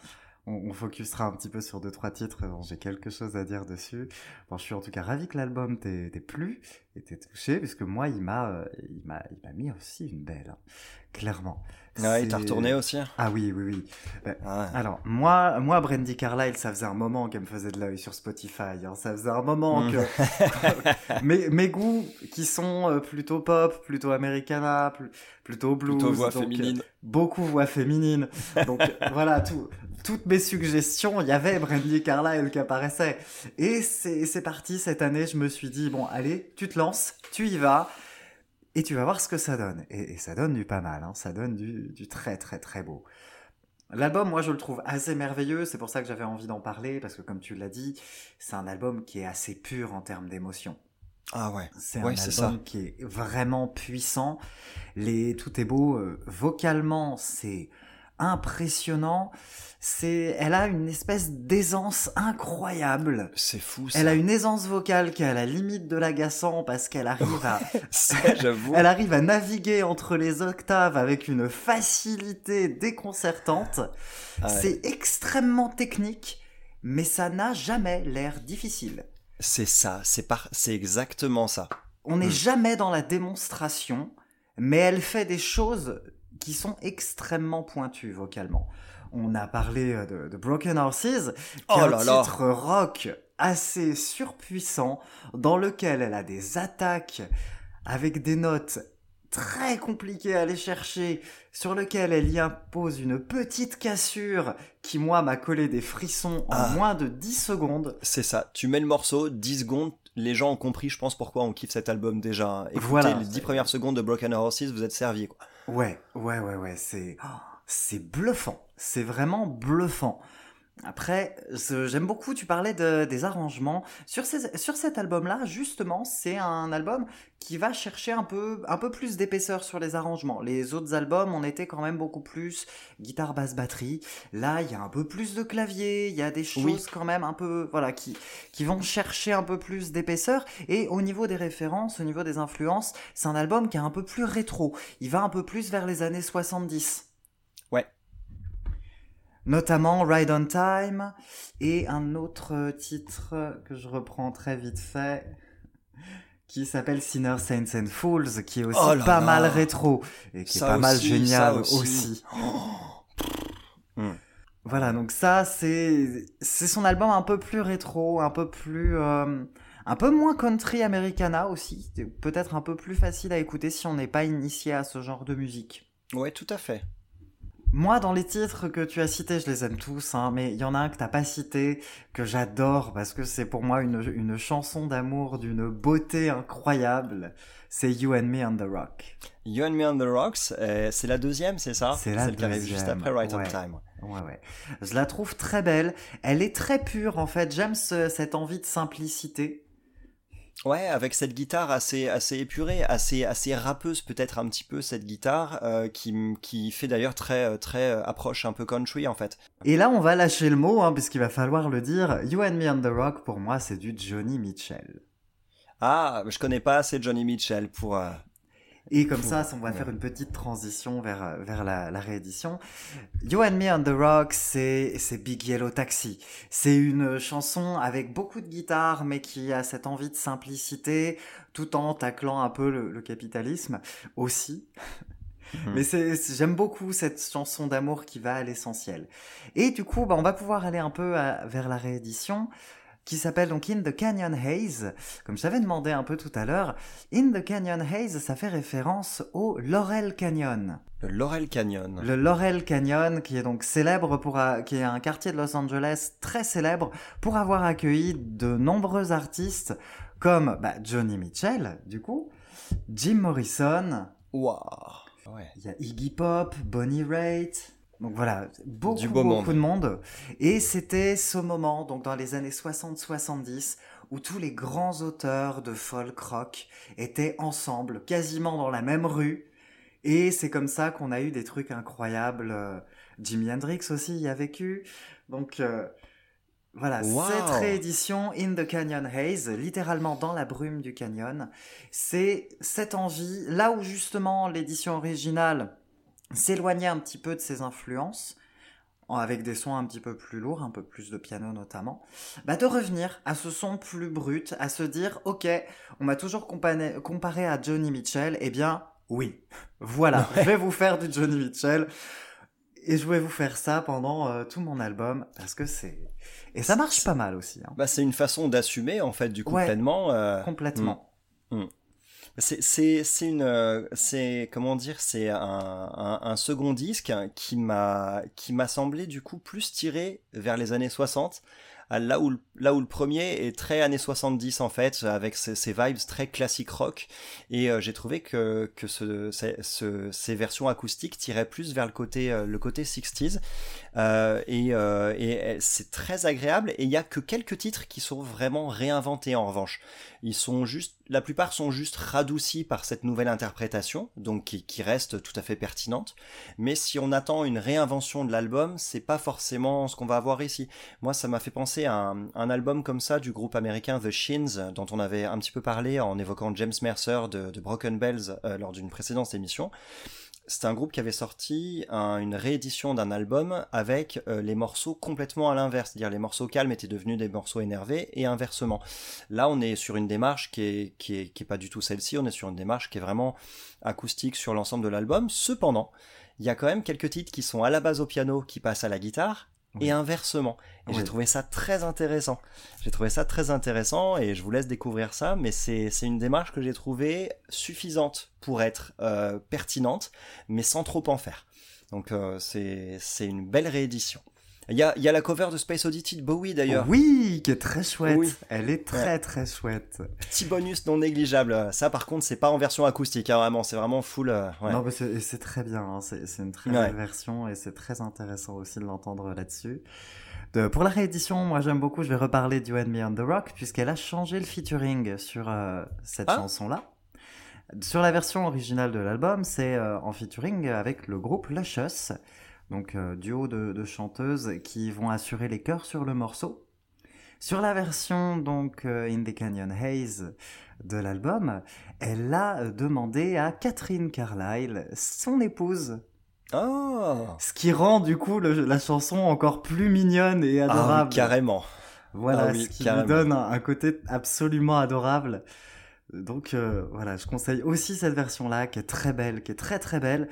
[SPEAKER 1] On, focusera un petit peu sur deux trois titres. Bon, J'ai quelque chose à dire dessus. Je suis en tout cas ravi que l'album t'ait plu et t'ait touché, puisque moi, il m'a, euh, il m'a mis aussi une belle, hein. clairement.
[SPEAKER 2] Ouais, il t'a retourné aussi?
[SPEAKER 1] Ah oui, oui, oui. Ben, ah ouais. Alors moi, moi, Brandy Carlyle, ça faisait un moment qu'elle me faisait de l'œil sur Spotify. Hein. Ça faisait un moment
[SPEAKER 2] Mm.
[SPEAKER 1] que mes, mes goûts, qui sont euh, plutôt pop, plutôt americana, plutôt blues,
[SPEAKER 2] Plutôt voix
[SPEAKER 1] donc,
[SPEAKER 2] féminine.
[SPEAKER 1] euh, beaucoup voix féminine. Donc voilà, tout, toutes mes suggestions, il y avait Brandy Carlyle qui apparaissait. Et c'est parti cette année. Je me suis dit bon, allez, tu te lances, tu y vas. Et tu vas voir ce que ça donne. Et, et ça donne du pas mal, hein. ça donne du, du, très très très beau. L'album, moi je le trouve assez merveilleux, c'est pour ça que j'avais envie d'en parler, parce que comme tu l'as dit, c'est un album qui est assez pur en termes d'émotion.
[SPEAKER 2] Ah ouais.
[SPEAKER 1] C'est
[SPEAKER 2] ouais,
[SPEAKER 1] un album
[SPEAKER 2] ça.
[SPEAKER 1] qui est vraiment puissant. Les, tout est beau. Euh, vocalement, c'est impressionnant. C'est, elle a une espèce d'aisance incroyable.
[SPEAKER 2] C'est fou ça.
[SPEAKER 1] Elle a une aisance vocale qui est à la limite de l'agaçant parce qu'elle arrive à,
[SPEAKER 2] ça,
[SPEAKER 1] elle arrive à naviguer entre les octaves avec une facilité déconcertante.
[SPEAKER 2] Ah ouais.
[SPEAKER 1] C'est extrêmement technique, mais ça n'a jamais l'air difficile.
[SPEAKER 2] C'est ça, c'est par... c'est exactement ça.
[SPEAKER 1] On n'est
[SPEAKER 2] Mm.
[SPEAKER 1] jamais dans la démonstration, mais elle fait des choses qui sont extrêmement pointues vocalement. On a parlé euh, de, de Broken Horses, qui
[SPEAKER 2] Oh
[SPEAKER 1] est un
[SPEAKER 2] là là.
[SPEAKER 1] titre rock assez surpuissant, dans lequel elle a des attaques avec des notes très compliquées à aller chercher, sur lequel elle y impose une petite cassure qui, moi, m'a collé des frissons en
[SPEAKER 2] Ah.
[SPEAKER 1] moins de 10 secondes.
[SPEAKER 2] C'est ça. Tu mets le morceau, 10 secondes, les gens ont compris, je pense, pourquoi on kiffe cet album déjà. Écoutez
[SPEAKER 1] Voilà.
[SPEAKER 2] les 10 premières secondes de Broken Horses, vous êtes servis, quoi.
[SPEAKER 1] Ouais, ouais, ouais, ouais, c'est oh, c'est bluffant, c'est vraiment bluffant. Après, j'aime beaucoup, tu parlais de, des arrangements. Sur, ces, sur cet album-là, justement, c'est un album qui va chercher un peu, un peu plus d'épaisseur sur les arrangements. Les autres albums, on était quand même beaucoup plus guitare, basse, batterie. Là, il y a un peu plus de clavier, il y a des choses
[SPEAKER 2] Oui.
[SPEAKER 1] quand même un peu, voilà, qui, qui vont chercher un peu plus d'épaisseur. Et au niveau des références, au niveau des influences, c'est un album qui est un peu plus rétro. Il va un peu plus vers les années 70. Notamment Ride on Time et un autre titre que je reprends très vite fait qui s'appelle Sinners, Saints and Fools qui est aussi
[SPEAKER 2] Oh là
[SPEAKER 1] pas
[SPEAKER 2] là.
[SPEAKER 1] mal rétro et qui
[SPEAKER 2] Ça
[SPEAKER 1] est pas mal génial aussi.
[SPEAKER 2] aussi. Hmm.
[SPEAKER 1] Voilà, donc ça c'est c'est son album un peu plus rétro, un peu plus euh, un peu moins country americana aussi, peut-être un peu plus facile à écouter si on n'est pas initié à ce genre de musique.
[SPEAKER 2] Ouais, tout à fait.
[SPEAKER 1] Moi, dans les titres que tu as cités, je les aime tous, hein, mais il y en a un que t'as pas cité, que j'adore, parce que c'est pour moi une, une chanson d'amour d'une beauté incroyable. C'est You and Me on the Rock.
[SPEAKER 2] You and Me on the Rocks, euh, c'est la deuxième, c'est ça?
[SPEAKER 1] C'est la
[SPEAKER 2] Celle qui arrive juste
[SPEAKER 1] deuxième,
[SPEAKER 2] après Right on
[SPEAKER 1] ouais.
[SPEAKER 2] Time.
[SPEAKER 1] Ouais, ouais. Je la trouve très belle. Elle est très pure, en fait. J'aime ce- cette envie de simplicité.
[SPEAKER 2] Ouais, avec cette guitare assez assez épurée, assez assez rappeuse peut-être un petit peu cette guitare euh, qui qui fait d'ailleurs très euh, très euh, approche un peu country en fait.
[SPEAKER 1] Et là, on va lâcher le mot, hein, puisqu'il va falloir le dire. You and Me on the Rock, pour moi, c'est du Johnny Mitchell.
[SPEAKER 2] Ah, je connais pas assez Johnny Mitchell pour euh,
[SPEAKER 1] Et comme ça, on va faire une petite transition vers, euh, vers la, la réédition. You and Me on the Rock, c'est Big Yellow Taxi. C'est une chanson avec beaucoup de guitare, mais qui a cette envie de simplicité, tout en taclant un peu le, le capitalisme aussi.
[SPEAKER 2] Mhm.
[SPEAKER 1] Mais j'aime beaucoup cette chanson d'amour qui va à l'essentiel. Et du coup, bah, on va pouvoir aller un peu à- vers la réédition qui s'appelle donc In the Canyon Haze. Comme je t'avais demandé un peu tout à l'heure, In the Canyon Haze, ça fait référence au Laurel Canyon.
[SPEAKER 2] le Laurel Canyon.
[SPEAKER 1] Le Laurel Canyon, qui est donc célèbre pour, a- qui est un quartier de Los Angeles très célèbre pour avoir accueilli de nombreux artistes comme bah, Johnny Mitchell, du coup, Jim Morrison,
[SPEAKER 2] Waouh. Ouais.
[SPEAKER 1] il y a Iggy Pop, Bonnie Raitt. Donc voilà, beaucoup,
[SPEAKER 2] Du beau
[SPEAKER 1] beaucoup de monde. Et c'était ce moment, donc dans les années 60-70, où tous les grands auteurs de folk rock étaient ensemble, quasiment dans la même rue. Et c'est comme ça qu'on a eu des trucs incroyables. Euh, Jimi Hendrix aussi y a vécu. Donc euh, voilà,
[SPEAKER 2] Wow.
[SPEAKER 1] cette réédition In the Canyon Haze, littéralement dans la brume du canyon, c'est cette envie, là où justement l'édition originale s'éloignait un petit peu de ses influences, en- avec des sons un petit peu plus lourds, un peu plus de piano notamment, bah de revenir à ce son plus brut, à se dire, ok, on m'a toujours comparé, comparé à Johnny Mitchell, eh bien, oui, voilà, je vais vous faire du Johnny Mitchell, et je vais vous faire ça pendant euh, tout mon album, parce que c'est... Et ça marche pas mal aussi, hein.
[SPEAKER 2] Bah c'est une façon d'assumer en fait du coup
[SPEAKER 1] Ouais.
[SPEAKER 2] pleinement. euh,
[SPEAKER 1] complètement.
[SPEAKER 2] C'est c'est c'est une euh, c'est comment dire c'est un, un un second disque qui m'a qui m'a semblé du coup plus tiré vers les années 60 à là où le- premier est très années 70 en fait avec ces vibes très classique rock et euh, j'ai trouvé que que ce, ces- ce- ces versions acoustiques tiraient plus vers le côté euh, le côté 60s euh, et, c'est très agréable et il y a que quelques titres qui sont vraiment réinventés en revanche ils sont juste, la plupart sont juste radoucis par cette nouvelle interprétation, donc qui, qui reste tout à fait pertinente. Mais si on attend une réinvention de l'album, c'est pas forcément ce qu'on va avoir ici. Moi, ça m'a fait penser un, album comme ça du groupe américain The Shins, dont on avait un petit peu parlé en évoquant James Mercer de, Broken Bells euh, lors d'une précédente émission. C'est un groupe qui avait sorti un- une réédition d'un album avec euh, les morceaux complètement à l'inverse, c'est-à-dire les morceaux calmes étaient devenus des morceaux énervés et inversement. Là, on est sur une démarche qui est, qui est, qui est pas du tout celle-ci, on est sur une démarche qui est vraiment acoustique sur l'ensemble de l'album. Cependant, il y a quand même quelques titres qui sont à la base au piano, qui passent à la guitare. Et inversement. Et j'ai trouvé ça très intéressant. J'ai trouvé ça très intéressant, et je vous laisse découvrir ça, mais c'est une démarche que j'ai trouvée suffisante pour être euh, pertinente, mais sans trop en faire. Donc euh, c'est une belle réédition. Il y y a la cover de Space Oddity de Bowie d'ailleurs.
[SPEAKER 1] Oui, qui est très chouette.
[SPEAKER 2] Oui.
[SPEAKER 1] Elle est très très chouette.
[SPEAKER 2] Petit bonus non négligeable. Ça, par contre, c'est pas en version acoustique, hein, vraiment. C'est vraiment full. euh, ouais.
[SPEAKER 1] Non, mais c'est très bien. hein. C'est une très
[SPEAKER 2] Ouais.
[SPEAKER 1] belle version et c'est très intéressant aussi de l'entendre là-dessus. De- pour la réédition, moi j'aime beaucoup. Je vais reparler du Me on the Rock puisqu'elle a changé le featuring sur euh, cette
[SPEAKER 2] Ah.
[SPEAKER 1] chanson-là. Sur la version originale de l'album, c'est euh, en featuring avec le groupe Luscious, donc euh, duo de, de chanteuses qui vont assurer les chœurs sur le morceau. Sur la version donc euh, In the Canyon Haze de l'album, elle a demandé à Catherine Carlyle, son épouse,
[SPEAKER 2] Oh
[SPEAKER 1] ce qui rend du coup le- la chanson encore plus mignonne et
[SPEAKER 2] Ah,
[SPEAKER 1] adorable.
[SPEAKER 2] oui, carrément.
[SPEAKER 1] Voilà,
[SPEAKER 2] Ah oui,
[SPEAKER 1] ce qui
[SPEAKER 2] carrément.
[SPEAKER 1] lui donne un, un côté absolument adorable. Donc euh, voilà, je conseille aussi cette version-là qui est très belle, qui est très très belle.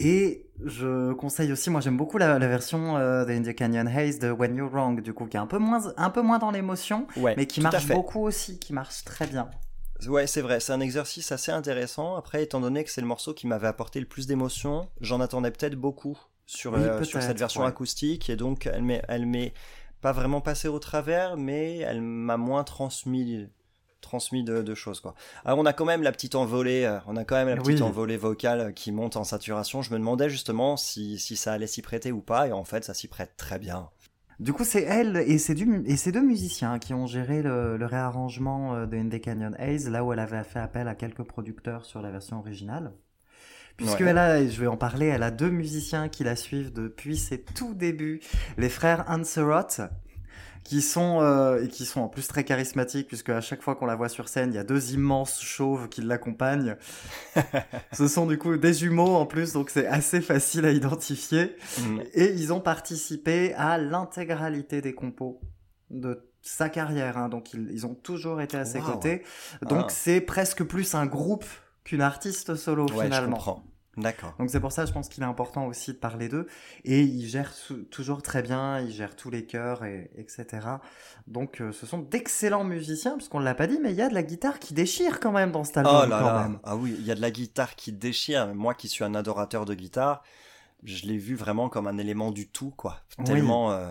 [SPEAKER 1] Et je conseille aussi, moi j'aime beaucoup la, la version euh, de Canyon Haze de When You're Wrong, du coup qui est un peu moins, un peu moins dans l'émotion,
[SPEAKER 2] Ouais,
[SPEAKER 1] mais qui marche beaucoup aussi, qui marche très bien.
[SPEAKER 2] Ouais, c'est vrai, c'est un exercice assez intéressant. Après, étant donné que c'est le morceau qui m'avait apporté le plus d'émotion, j'en attendais peut-être beaucoup sur,
[SPEAKER 1] Oui,
[SPEAKER 2] euh, sur cette version
[SPEAKER 1] ouais.
[SPEAKER 2] acoustique et donc elle m'est pas vraiment passée au travers mais elle m'a moins transmis transmis de, de choses quoi. Alors on a quand même la petite envolée euh, on a quand même la petite
[SPEAKER 1] Oui.
[SPEAKER 2] envolée vocale euh, qui monte en saturation. Je me demandais justement si si ça allait s'y prêter ou pas et en fait ça s'y prête très bien.
[SPEAKER 1] Du coup, c'est elle et ces deux, et ces deux musiciens qui ont géré le, le réarrangement euh, de In the Canyon Haze, là où elle avait fait appel à quelques producteurs sur la version originale. Puisque
[SPEAKER 2] Ouais.
[SPEAKER 1] elle a, je vais en parler, elle a deux musiciens qui la suivent depuis ses tout débuts, les frères Anserot, qui sont euh, et qui sont en plus très charismatiques puisque à chaque fois qu'on la voit sur scène, il y a deux immenses chauves qui l'accompagnent. Ce sont du coup des jumeaux en plus, donc c'est assez facile à identifier.
[SPEAKER 2] Mm.
[SPEAKER 1] Et ils ont participé à l'intégralité des compos de sa carrière. hein. Donc ils, ils ont toujours été à ses
[SPEAKER 2] Wow.
[SPEAKER 1] côtés. Donc
[SPEAKER 2] Ah.
[SPEAKER 1] c'est presque plus un groupe qu'une artiste solo
[SPEAKER 2] Ouais, je
[SPEAKER 1] finalement.
[SPEAKER 2] comprends. D'accord.
[SPEAKER 1] Donc c'est pour ça, je pense qu'il est important aussi de parler d'eux. Et ils gèrent toujours très bien, ils gèrent tous les chœurs, et, etc. Donc euh, ce sont d'excellents musiciens, puisqu'on ne l'a pas dit, mais il y a de la guitare qui déchire quand même dans cet album.
[SPEAKER 2] Oh là
[SPEAKER 1] quand
[SPEAKER 2] là.
[SPEAKER 1] même.
[SPEAKER 2] Ah oui, il y a de la guitare qui déchire. Moi qui suis un adorateur de guitare, je l'ai vu vraiment comme un élément du tout, quoi.
[SPEAKER 1] Oui.
[SPEAKER 2] Tellement. euh,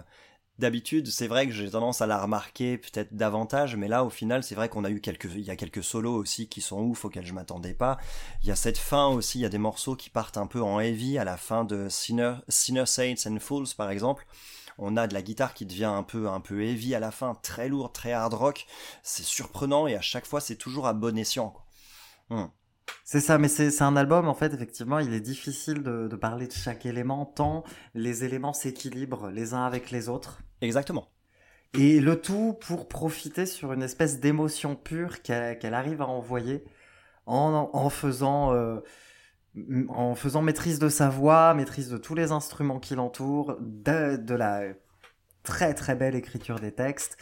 [SPEAKER 2] D'habitude, c'est vrai que j'ai tendance à la remarquer peut-être davantage, mais là, au final, c'est vrai qu'on a eu quelques, il y a quelques solos aussi qui sont ouf, auxquels je m'attendais pas. Il y a cette fin aussi, il y a des morceaux qui partent un peu en heavy à la fin de Sinner, Saints and Fools, par exemple. On a de la guitare qui devient un peu, un peu heavy à la fin, très lourd, très hard rock. C'est surprenant et à chaque fois, c'est toujours à bon escient. Hmm.
[SPEAKER 1] C'est ça, mais c'est un album, en fait, effectivement, il est difficile de, de parler de chaque élément, tant les éléments s'équilibrent les uns avec les autres.
[SPEAKER 2] Exactement.
[SPEAKER 1] Et le tout pour profiter sur une espèce d'émotion pure qu'elle qu'elle arrive à envoyer en, en faisant... euh, en faisant maîtrise de sa voix, maîtrise de tous les instruments qui l'entourent, de, de la très très belle écriture des textes.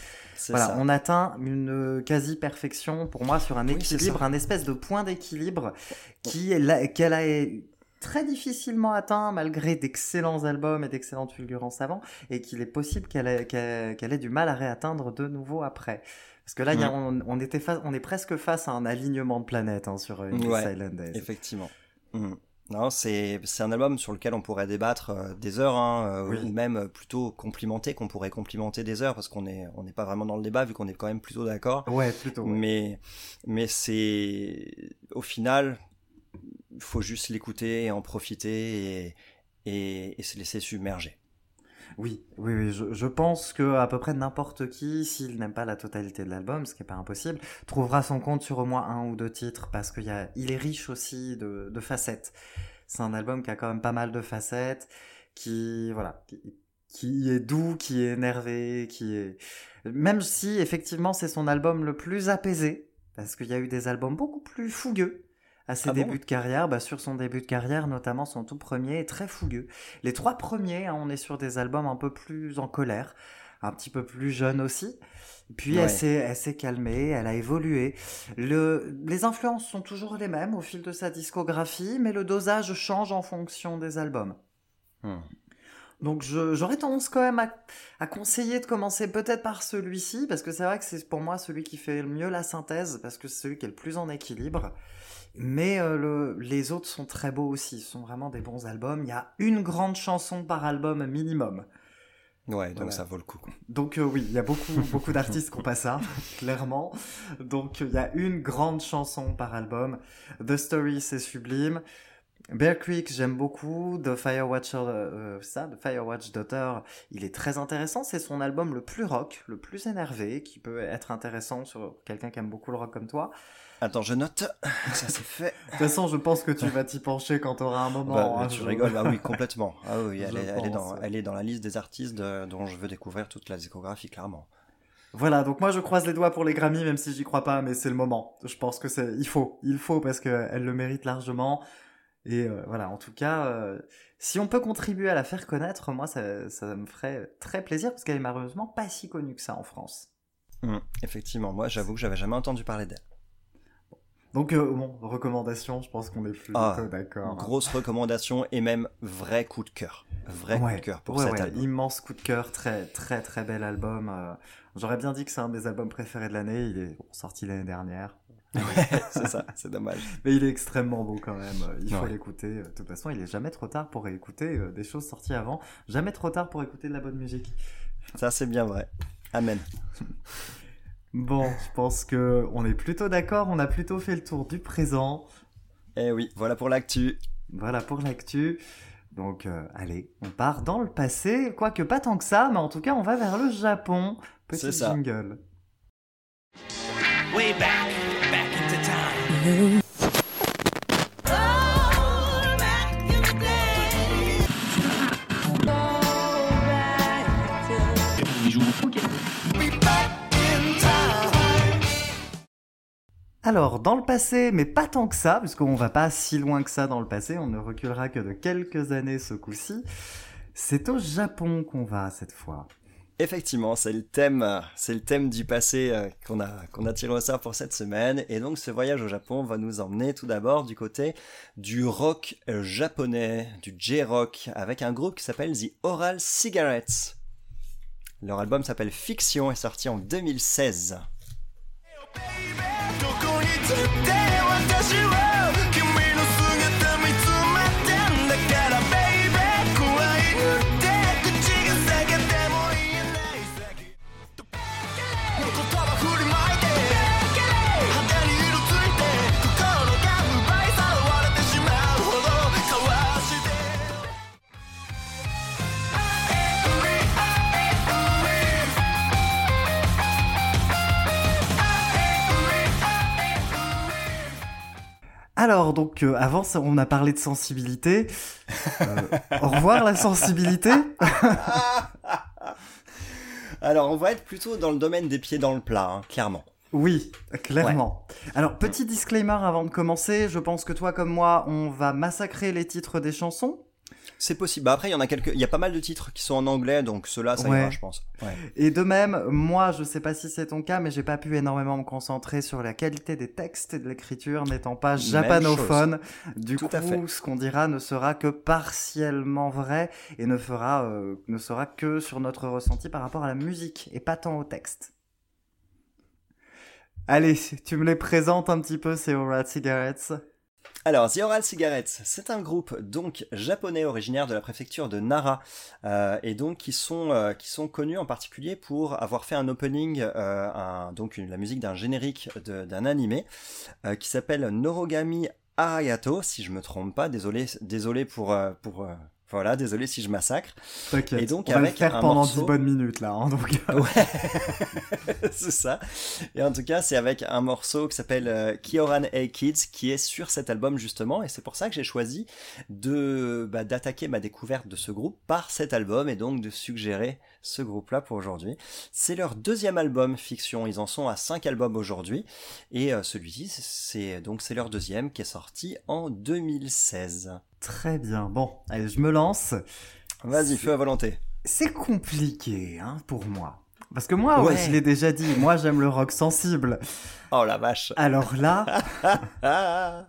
[SPEAKER 1] Voilà,
[SPEAKER 2] ça.
[SPEAKER 1] on atteint une quasi-perfection pour moi sur un équilibre, un espèce de point d'équilibre qui qu'elle a très difficilement atteint malgré d'excellents albums et d'excellentes fulgurances avant et qu'il est possible qu'elle ait, du mal à réatteindre de nouveau après. Parce que là, il y a- on, on était face, on est presque face à un alignement de planètes hein, sur une
[SPEAKER 2] Ouais,
[SPEAKER 1] Silent Days.
[SPEAKER 2] Effectivement. Hmm. Non, c'est c'est un album sur lequel on pourrait débattre euh, des heures, hein, euh,
[SPEAKER 1] Oui.
[SPEAKER 2] ou même euh, plutôt complimenter, qu'on pourrait complimenter des heures, parce qu'on est on n'est pas vraiment dans le débat vu qu'on est quand même plutôt d'accord.
[SPEAKER 1] Ouais, plutôt. ouais.
[SPEAKER 2] Mais mais c'est au final, il faut juste l'écouter et en profiter et, et, et se laisser submerger.
[SPEAKER 1] Oui, oui, oui. Je, pense que à peu près n'importe qui, s'il n'aime pas la totalité de l'album, ce qui n'est pas impossible, trouvera son compte sur au moins un ou deux titres parce qu'il est riche aussi de, de facettes. C'est un album qui a quand même pas mal de facettes, qui, voilà, qui, qui est doux, qui est énervé, qui est, même si effectivement c'est son album le plus apaisé, parce qu'il y a eu des albums beaucoup plus fougueux à ses
[SPEAKER 2] Ah bon?
[SPEAKER 1] débuts de carrière, bah, sur son début de carrière, notamment son tout premier est très fougueux. Les trois premiers, hein, on est sur des albums un peu plus en colère, un petit peu plus jeunes aussi. Puis
[SPEAKER 2] Ouais.
[SPEAKER 1] elle s'est, calmée, elle a évolué. Le, les influences sont toujours les mêmes au fil de sa discographie, mais le dosage change en fonction des albums.
[SPEAKER 2] Hmm.
[SPEAKER 1] Donc j'aurais tendance quand même à, à conseiller de commencer peut-être par celui-ci, parce que c'est vrai que c'est pour moi celui qui fait le mieux la synthèse, parce que c'est celui qui est le plus en équilibre. Mais euh, le, les autres sont très beaux aussi, ce sont vraiment des bons albums. Il y a une grande chanson par album minimum.
[SPEAKER 2] Ouais, donc
[SPEAKER 1] Voilà.
[SPEAKER 2] ça vaut le coup.
[SPEAKER 1] Donc euh, oui, il y a beaucoup, beaucoup d'artistes qui ont pas ça, clairement. Donc euh, il y a une grande chanson par album. The Story, c'est sublime. Bear Creek, j'aime beaucoup. The Firewatcher, euh, ça, The Firewatch Daughter, il est très intéressant. C'est son album le plus rock, le plus énervé, qui peut être intéressant sur quelqu'un qui aime beaucoup le rock comme toi.
[SPEAKER 2] Attends, je note. Ça c'est fait.
[SPEAKER 1] De toute façon, je pense que tu vas t'y pencher quand tu auras un moment.
[SPEAKER 2] Bah,
[SPEAKER 1] hein,
[SPEAKER 2] tu
[SPEAKER 1] je-
[SPEAKER 2] rigoles, ah oui, complètement. Ah oui, elle est, elle, est
[SPEAKER 1] pense,
[SPEAKER 2] dans,
[SPEAKER 1] ouais.
[SPEAKER 2] elle est dans la liste des artistes de- dont je veux découvrir toute la discographie, clairement.
[SPEAKER 1] Voilà, donc moi je croise les doigts pour les Grammy, même si j'y crois pas, mais c'est le moment. Je pense que c'est, il faut, il faut parce qu'elle le mérite largement. Et euh, voilà, en tout cas, euh, si on peut contribuer à la faire connaître, moi ça, ça me ferait très plaisir parce qu'elle est malheureusement pas si connue que ça en France.
[SPEAKER 2] Hum, effectivement, moi j'avoue que j'avais jamais entendu parler d'elle.
[SPEAKER 1] Donc euh, bon, recommandation, je pense qu'on est plutôt
[SPEAKER 2] Ah,
[SPEAKER 1] d'accord.
[SPEAKER 2] Grosse recommandation et même vrai coup de cœur. Vrai coup de cœur pour
[SPEAKER 1] ouais,
[SPEAKER 2] cet
[SPEAKER 1] ouais,
[SPEAKER 2] album.
[SPEAKER 1] Immense coup de cœur, très très très bel album. euh, J'aurais bien dit que c'est un des albums préférés de l'année. Il est bon, sorti l'année dernière.
[SPEAKER 2] c'est ça, c'est dommage.
[SPEAKER 1] Mais il est extrêmement beau quand même. euh, Il faut l'écouter. De toute façon, il est jamais trop tard pour écouter des choses sorties avant. Jamais trop tard pour écouter de la bonne musique.
[SPEAKER 2] Ça, c'est bien vrai. Amen.
[SPEAKER 1] Bon, je pense que on est plutôt d'accord. On a plutôt fait le tour du présent.
[SPEAKER 2] Eh oui, voilà pour l'actu.
[SPEAKER 1] Voilà pour l'actu. Donc, euh, allez, on part dans le passé. Quoique pas tant que ça, mais en tout cas, on va vers le Japon. Petit
[SPEAKER 2] C'est ça.
[SPEAKER 1] jingle.
[SPEAKER 4] Way back, back into time.
[SPEAKER 1] Alors, dans le passé, mais pas tant que ça, puisqu'on va pas si loin que ça dans le passé, on ne reculera que de quelques années ce coup-ci. C'est au Japon qu'on va cette fois.
[SPEAKER 2] Effectivement, c'est le thème, c'est le thème du passé euh, qu'on a, qu'on a tiré au sort pour cette semaine. Et donc, ce voyage au Japon va nous emmener tout d'abord du côté du rock euh, japonais, du J-rock, avec un groupe qui s'appelle The Oral Cigarettes. Leur album s'appelle Fiction et est sorti en 2016.
[SPEAKER 4] today was just you
[SPEAKER 1] Alors, donc, euh, avant, ça, on a parlé de sensibilité. Euh, au revoir la sensibilité.
[SPEAKER 2] Alors, on va être plutôt dans le domaine des pieds dans le plat, hein, clairement.
[SPEAKER 1] Oui, clairement. Alors, petit disclaimer avant de commencer. Je pense que toi comme moi, on va massacrer les titres des chansons.
[SPEAKER 2] C'est possible. Bah après, il y en a quelques, il y a pas mal de titres qui sont en anglais, donc ceux-là, ça
[SPEAKER 1] Ouais.
[SPEAKER 2] ira, je pense. Ouais.
[SPEAKER 1] Et de même, moi, je sais pas si c'est ton cas, mais j'ai pas pu énormément me concentrer sur la qualité des textes et de l'écriture, n'étant pas japanophone. Du
[SPEAKER 2] Tout
[SPEAKER 1] coup,
[SPEAKER 2] à fait.
[SPEAKER 1] ce qu'on dira ne sera que partiellement vrai et ne fera, euh, ne sera que sur notre ressenti par rapport à la musique et pas tant au texte. Allez, tu me les présentes un petit peu, ces Cigarettes?
[SPEAKER 2] Alors, The Oral Cigarettes, c'est un groupe donc japonais originaire de la préfecture de Nara euh, et donc qui sont euh, qui sont connus en particulier pour avoir fait un opening, euh, donc la musique d'un générique d'un animé euh, qui s'appelle Norogami Arayato, si je me trompe pas. Désolé, désolé pour euh, pour euh, voilà, désolé si je massacre.
[SPEAKER 1] T'inquiète.
[SPEAKER 2] Et donc,
[SPEAKER 1] on va le
[SPEAKER 2] avec
[SPEAKER 1] faire pendant
[SPEAKER 2] morceau-
[SPEAKER 1] 10 bonnes minutes là. hein, donc...
[SPEAKER 2] c'est ça. Et en tout cas, c'est avec un morceau qui s'appelle euh, Kioran Hey Kids qui est sur cet album justement. Et c'est pour ça que j'ai choisi de bah, d'attaquer ma découverte de ce groupe par cet album et donc de suggérer ce groupe-là pour aujourd'hui. C'est leur deuxième album fiction. Ils en sont à cinq albums aujourd'hui. Et euh, celui-ci, c'est donc c'est leur deuxième qui est sorti en 2016.
[SPEAKER 1] Très bien. Bon, allez, je me lance.
[SPEAKER 2] Vas-y, feu à volonté.
[SPEAKER 1] C'est compliqué, hein, pour moi. Parce que moi, ouais,
[SPEAKER 2] Ouais.
[SPEAKER 1] je l'ai déjà dit, moi j'aime le rock sensible.
[SPEAKER 2] Oh la vache.
[SPEAKER 1] Alors là,